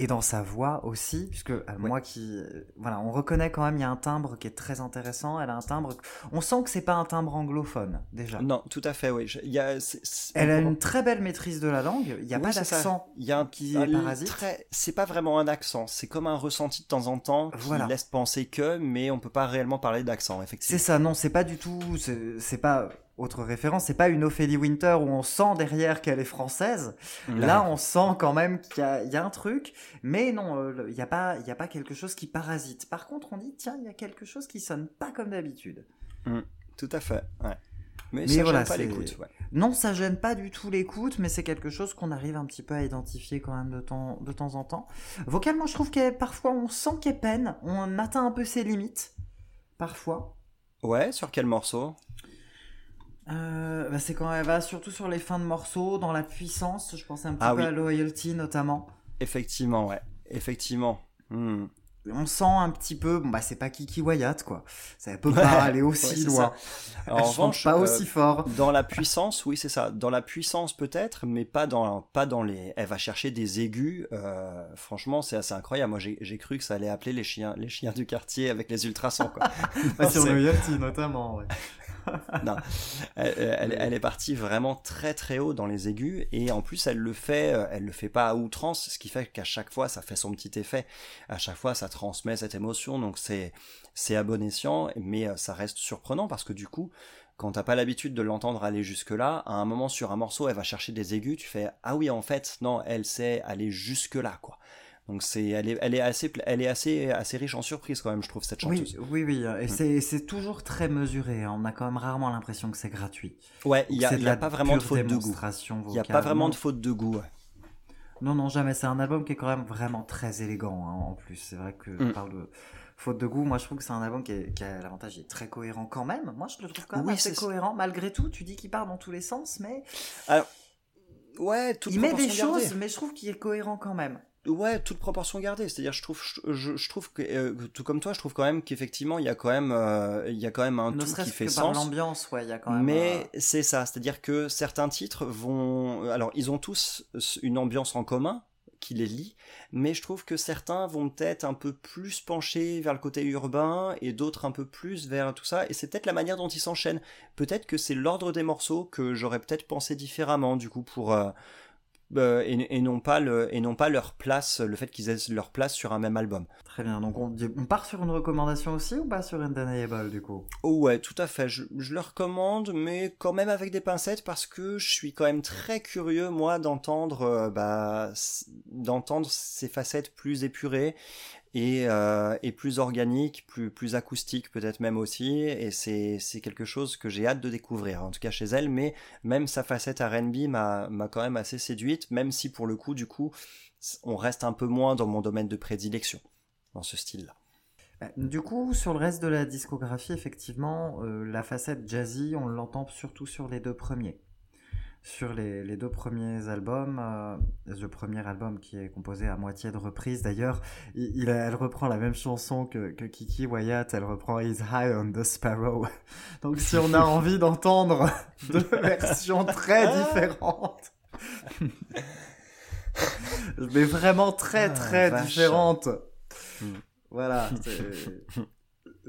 [SPEAKER 1] Et dans sa voix aussi, puisque euh, moi qui, euh, voilà, on reconnaît quand même, il y a un timbre qui est très intéressant. Elle a un timbre, on sent que c'est pas un timbre anglophone déjà.
[SPEAKER 2] Non, tout à fait, oui. Je- y a, c'est- c'est-
[SPEAKER 1] Elle a une très belle maîtrise de la langue. Il n'y a
[SPEAKER 2] Oui,
[SPEAKER 1] pas
[SPEAKER 2] c'est
[SPEAKER 1] d'accent.
[SPEAKER 2] Il y a un
[SPEAKER 1] qui
[SPEAKER 2] un
[SPEAKER 1] est parasite.
[SPEAKER 2] très- C'est pas vraiment un accent, c'est comme un ressenti de temps en temps qui
[SPEAKER 1] Voilà.
[SPEAKER 2] laisse penser que, mais on peut pas réellement parler d'accent,
[SPEAKER 1] C'est
[SPEAKER 2] effectivement.
[SPEAKER 1] ça, non, c'est pas du tout. C'est c'est pas autre référence. C'est pas une Ophélie Winter où on sent derrière qu'elle est française. Là, on sent quand même qu'il y, a- il y a un truc, mais non, euh, il n'y a pas, il y a pas quelque chose qui parasite. Par contre, on dit tiens, il y a quelque chose qui sonne pas comme d'habitude.
[SPEAKER 2] Tout à fait, ouais. Mais,
[SPEAKER 1] Mais
[SPEAKER 2] ça
[SPEAKER 1] voilà,
[SPEAKER 2] gêne pas l'écoute, ouais.
[SPEAKER 1] Non, ça gêne pas du tout l'écoute, mais c'est quelque chose qu'on arrive un petit peu à identifier quand même de temps, de temps en temps. Vocalement, je trouve que parfois on sent qu'elle peine, on atteint un peu ses limites. Parfois.
[SPEAKER 2] Ouais, sur quel morceau?
[SPEAKER 1] Euh, bah, c'est quand elle va surtout sur les fins de morceaux, dans la puissance. Je pensais un petit
[SPEAKER 2] Ah
[SPEAKER 1] peu
[SPEAKER 2] oui.
[SPEAKER 1] à Loyalty notamment.
[SPEAKER 2] Effectivement, ouais. Effectivement. Hmm.
[SPEAKER 1] on sent un petit peu, bon bah c'est pas Kiki Wyatt quoi. Ça peut pas aller aussi
[SPEAKER 2] Ouais,
[SPEAKER 1] loin.
[SPEAKER 2] En revanche,
[SPEAKER 1] pas
[SPEAKER 2] euh,
[SPEAKER 1] aussi fort.
[SPEAKER 2] Dans la puissance, oui, c'est ça. Dans la puissance, peut-être, mais pas dans, pas dans les. Elle va chercher des aigus. euh, franchement, c'est assez incroyable. Moi, j'ai cru que ça allait appeler les chiens, les chiens du quartier avec les ultrasons, quoi.
[SPEAKER 1] Bah, sur le notamment. Ouais.
[SPEAKER 2] non. Elle, est partie vraiment très très haut dans les aigus et en plus elle le fait, euh, elle le fait pas à outrance, ce qui fait qu'à chaque fois ça fait son petit effet. À chaque fois ça transmet cette émotion, donc c'est c'est à bon mais euh, ça reste surprenant parce que du coup quand t'as pas l'habitude de l'entendre aller jusque là, à un moment sur un morceau elle va chercher des aigus, tu fais ah oui en fait non elle sait aller jusque là quoi. Donc c'est elle est elle est assez elle est assez assez riche en surprises quand même je trouve cette chanteuse.
[SPEAKER 1] Oui, oui, oui. Et
[SPEAKER 2] Mm.
[SPEAKER 1] c'est toujours très mesuré. hein. On a quand même rarement l'impression que c'est gratuit.
[SPEAKER 2] Ouais, il y a, pas vraiment de faute de goût. Il y a pas vraiment de faute de goût.
[SPEAKER 1] Non, non, jamais. C'est un album qui est quand même vraiment très élégant hein, en plus. C'est vrai que
[SPEAKER 2] Mm.
[SPEAKER 1] on parle de faute de goût. Moi, je trouve que c'est un album qui, est- qui a l'avantage d'être très cohérent quand même. Moi, je le trouve quand même
[SPEAKER 2] Oui,
[SPEAKER 1] assez cohérent. Malgré tout, tu dis qu'il part dans tous les sens, mais
[SPEAKER 2] Ouais, toute
[SPEAKER 1] il met des choses, mais je trouve qu'il est cohérent quand même.
[SPEAKER 2] Ouais, toute proportion gardée. C'est-à-dire, je trouve, je, trouve que, euh, tout comme toi, je trouve quand même qu'effectivement, il y a quand même, euh, il y a quand même un
[SPEAKER 1] ne
[SPEAKER 2] tout qui fait
[SPEAKER 1] que
[SPEAKER 2] sens.
[SPEAKER 1] l'ambiance, ouais, il y a quand même.
[SPEAKER 2] Mais
[SPEAKER 1] euh,
[SPEAKER 2] c'est ça, c'est-à-dire que certains titres vont, alors ils ont tous une ambiance en commun qui les lie, mais je trouve que certains vont peut-être un peu plus pencher vers le côté urbain et d'autres un peu plus vers tout ça, et c'est peut-être la manière dont ils s'enchaînent. Peut-être que c'est l'ordre des morceaux que j'aurais peut-être pensé différemment du coup pour euh, euh, et, et non pas le et non pas leur place, le fait qu'ils aient leur place sur un même album.
[SPEAKER 1] Très bien. Donc, on, on part sur une recommandation aussi ou pas sur Undeniable du coup?
[SPEAKER 2] Oh ouais, tout à fait. Je, je le recommande, mais quand même avec des pincettes parce que je suis quand même très curieux moi d'entendre, euh, bah, d'entendre ces facettes plus épurées et, euh, et plus organiques, plus plus acoustiques peut-être même aussi. Et c'est c'est quelque chose que j'ai hâte de découvrir, en tout cas chez elle. Mais même sa facette R&B m'a m'a quand même assez séduite, même si pour le coup, du coup, on reste un peu moins dans mon domaine de prédilection dans ce style-là.
[SPEAKER 1] Bah, Du coup, sur le reste de la discographie, effectivement, euh, la facette jazzy, on l'entend surtout sur les deux premiers. Sur les, les deux premiers albums, euh, le premier album qui est composé à moitié de reprises, d'ailleurs, il, il- elle reprend la même chanson que, que Kiki Wyatt, elle reprend He's High on the Sparrow. Donc si on a envie d'entendre deux versions très différentes, mais vraiment très
[SPEAKER 2] Ah,
[SPEAKER 1] très différentes.
[SPEAKER 2] Hmm.
[SPEAKER 1] Voilà,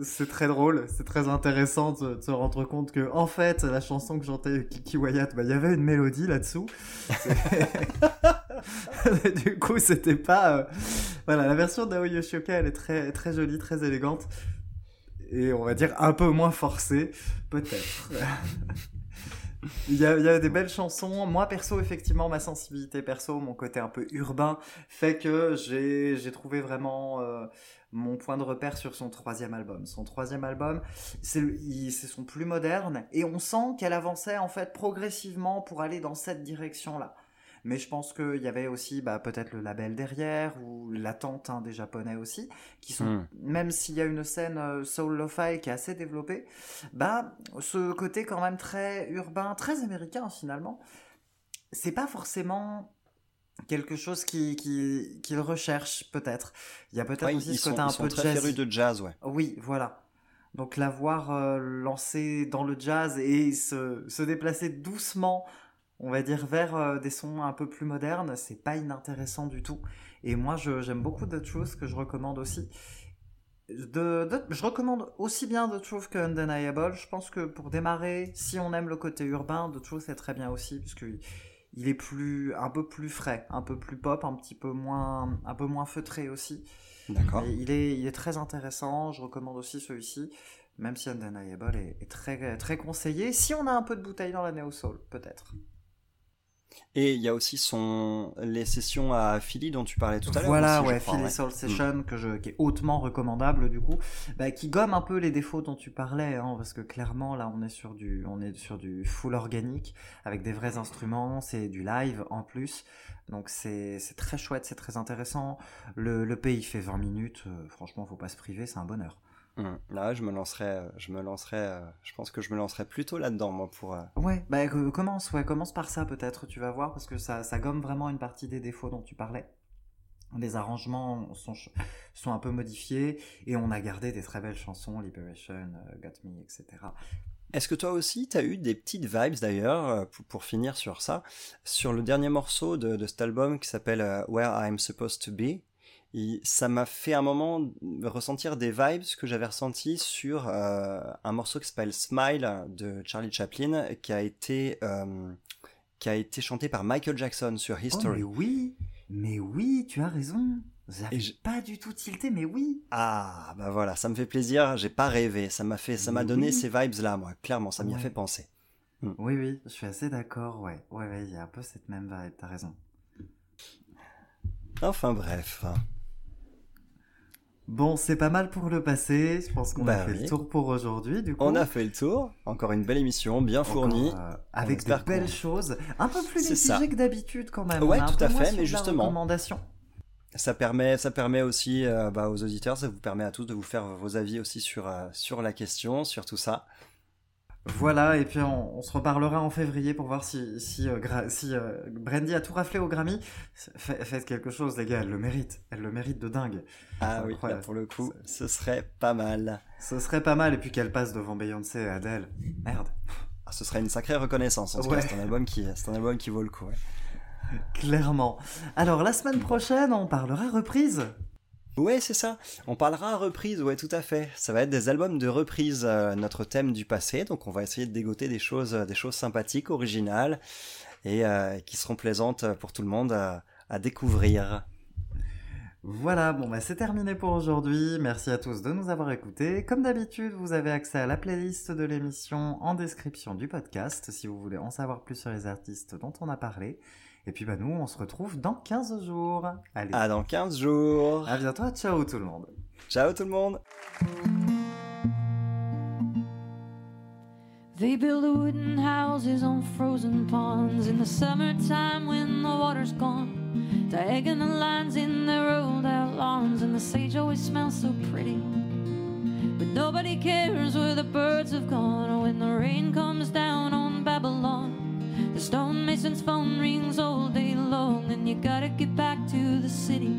[SPEAKER 1] c'est- très drôle, c'est très intéressant de, se rendre compte que, en fait, la chanson que chantait Kiki Wyatt, bah, il y avait une mélodie là-dessous. Du coup, c'était pas. euh, Voilà, la version d'Ao Yoshioka, elle est très, très jolie, très élégante. Et on va dire un peu moins forcée, peut-être. Il y, a, il y a des belles chansons. Moi, perso, effectivement, ma sensibilité perso, mon côté un peu urbain, fait que j'ai trouvé vraiment euh, mon point de repère sur son troisième album. Son troisième album, c'est son plus moderne, et on sent qu'elle avançait en fait progressivement pour aller dans cette direction-là. Mais je pense qu'il y avait aussi bah, peut-être le label derrière, ou l'attente hein, des Japonais aussi, qui sont,
[SPEAKER 2] Hmm.
[SPEAKER 1] même s'il y a une scène euh, soul lo-fi qui est assez développée, bah, ce côté quand même très urbain, très américain finalement, c'est pas forcément quelque chose qui, qui, qu'ils recherchent peut-être. Il y a peut-être
[SPEAKER 2] Ouais,
[SPEAKER 1] aussi ce côté un peu
[SPEAKER 2] très
[SPEAKER 1] jazzy.
[SPEAKER 2] férus de jazz, ouais.
[SPEAKER 1] Oui, voilà. Donc l'avoir euh, lancé dans le jazz et se, se déplacer doucement, on va dire, vers euh, des sons un peu plus modernes, c'est pas inintéressant du tout. Et moi, je- j'aime beaucoup The Truth, que je recommande aussi. De, de- je recommande aussi bien The Truth que Undeniable. Je pense que pour démarrer, si on aime le côté urbain, The Truth est très bien aussi, puisque il est plus, un peu plus frais, un peu plus pop, un petit peu moins, un peu moins feutré aussi.
[SPEAKER 2] D'accord.
[SPEAKER 1] Il, est, il est très intéressant, je recommande aussi celui-ci, même si Undeniable est, est très, très conseillé, si on a un peu de bouteille dans la Neo Soul, peut-être.
[SPEAKER 2] Et il y a aussi son les sessions à Philly dont tu parlais tout à l'heure.
[SPEAKER 1] Voilà,
[SPEAKER 2] aussi,
[SPEAKER 1] ouais,
[SPEAKER 2] crois,
[SPEAKER 1] Philly
[SPEAKER 2] ouais.
[SPEAKER 1] Soul Session, que je, qui est hautement recommandable du coup, bah, qui gomme un peu les défauts dont tu parlais, hein, parce que clairement là on est sur du, on est sur du full organique, avec des vrais instruments, c'est du live en plus, donc c'est c'est très chouette, c'est très intéressant. Le, le pays fait 20 minutes, euh, franchement faut pas se priver, c'est un bonheur.
[SPEAKER 2] Hum. Là, je me lancerai, euh, je me lancerai, euh, je pense que je me lancerai plutôt là-dedans, moi, pour. euh,
[SPEAKER 1] Ouais, bah euh, commence, ouais, commence par ça peut-être, tu vas voir, parce que ça, ça gomme vraiment une partie des défauts dont tu parlais. Les arrangements sont, sont un peu modifiés et on a gardé des très belles chansons, Liberation, euh, Got Me, etc.
[SPEAKER 2] Est-ce que toi aussi, t'as eu des petites vibes d'ailleurs, pour, pour finir sur ça, sur le dernier morceau de, de cet album qui s'appelle euh, Where I'm Supposed to Be? Il- Ça m'a fait un moment ressentir des vibes que j'avais ressentis sur euh, un morceau qui s'appelle Smile de Charlie Chaplin, qui a été euh, qui a été chanté par Michael Jackson sur
[SPEAKER 1] Oh,
[SPEAKER 2] History.
[SPEAKER 1] mais oui, mais oui, tu as raison. J'avais
[SPEAKER 2] je-
[SPEAKER 1] pas du tout tilté, mais oui.
[SPEAKER 2] Ah, bah voilà, ça me fait plaisir. J'ai pas rêvé. Ça m'a fait, ça m'a donné
[SPEAKER 1] oui.
[SPEAKER 2] ces vibes là, moi. Clairement, ça m'y a
[SPEAKER 1] Ouais.
[SPEAKER 2] fait penser.
[SPEAKER 1] Oui, oui, je suis assez d'accord, ouais. Ouais, ouais, il y a un peu cette même vibe, t'as raison.
[SPEAKER 2] Enfin bref.
[SPEAKER 1] Bon, c'est pas mal pour le passé. Je pense qu'on
[SPEAKER 2] Bah
[SPEAKER 1] a fait
[SPEAKER 2] oui.
[SPEAKER 1] le tour pour aujourd'hui, du coup.
[SPEAKER 2] On a fait le tour. Encore une belle émission, bien
[SPEAKER 1] Encore,
[SPEAKER 2] fournie.
[SPEAKER 1] euh, avec de belles choses. Un peu plus mitigées que d'habitude, quand même.
[SPEAKER 2] Ouais,
[SPEAKER 1] On a un
[SPEAKER 2] tout à fait, mais justement. Ça permet, ça permet aussi euh, bah, aux auditeurs, ça vous permet à tous de vous faire vos avis aussi sur, euh, sur la question, sur tout ça.
[SPEAKER 1] Voilà, et puis on, on se reparlera en février pour voir si, si, euh, si euh, Brandy a tout raflé au Grammy. Fa- Faites quelque chose, les gars, elle le mérite. Elle le mérite de dingue.
[SPEAKER 2] Ah oui, là, pour le coup, ce serait pas mal.
[SPEAKER 1] Ce serait pas mal, et puis qu'elle passe devant Beyoncé et Adele. Merde.
[SPEAKER 2] Ah, ce serait une sacrée reconnaissance. En
[SPEAKER 1] Ouais.
[SPEAKER 2] c'est un album qui, c'est un album qui vaut le coup. ouais.
[SPEAKER 1] Clairement. Alors, la semaine prochaine, on parlera reprise.
[SPEAKER 2] Ouais, c'est ça. On parlera reprise, ouais, tout à fait. Ça va être des albums de reprise, euh, notre thème du passé. Donc, on va essayer de dégoter des choses, euh, des choses sympathiques, originales et euh, qui seront plaisantes pour tout le monde à, à découvrir.
[SPEAKER 1] Voilà, bon bah c'est terminé pour aujourd'hui. Merci à tous de nous avoir écoutés. Comme d'habitude, vous avez accès à la playlist de l'émission en description du podcast si vous voulez en savoir plus sur les artistes dont on a parlé. Et puis bah nous, on se retrouve dans 15 jours. Allez,
[SPEAKER 2] À dans 15 jours.
[SPEAKER 1] à bientôt, ciao tout le monde.
[SPEAKER 2] Ciao tout le monde.
[SPEAKER 3] They build wooden houses on frozen ponds in the summertime when the water's gone. Diagonal lines in their rolled out lawns, and the sage always smells so pretty. But nobody cares where the birds have gone or when the rain comes down on Babylon. The stonemason's phone rings all day long, and you gotta get back to the city.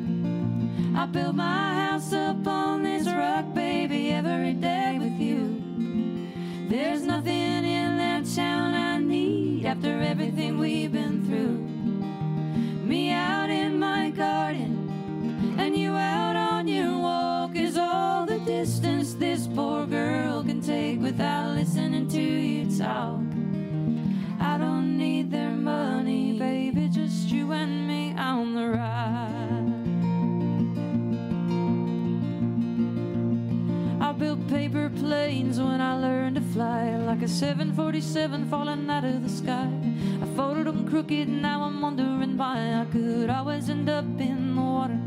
[SPEAKER 3] I built my house up on this rock, baby, every day with you. There's nothing in that town I need after everything we've been through. Me out in my garden and you out on your walk is all the distance this poor girl can take without listening to you talk. I don't need their money, baby, just you and me on the ride. I built paper planes when I learned to fly, like a 747 falling out of the sky. I folded them crooked, now I'm wondering why I could always end up in the water.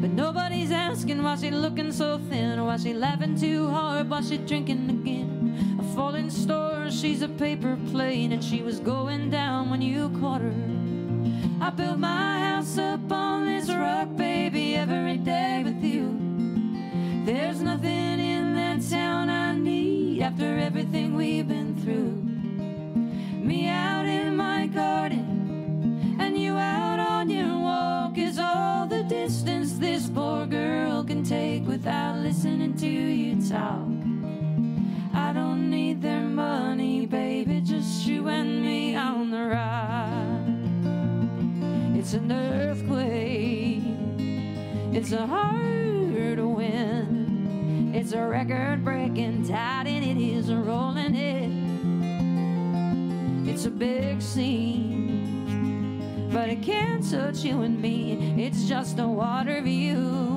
[SPEAKER 3] But nobody's asking why she looking so thin, why she laughing too hard, why she drinking again. Falling star, she's a paper plane, and she was going down when you caught her. I built my house up on this rock, baby, every day with you. There's nothing in that town I need after everything we've been through. Me out in my garden and you out on your walk is all the distance this poor girl can take without listening to you talk. I don't need their money, baby, just you and me on the ride. It's an earthquake. It's a hard wind. It's a record breaking tide and it is a rolling it. It's a big scene, but it can't touch you and me. It's just a water view.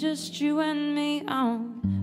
[SPEAKER 3] Just you and me on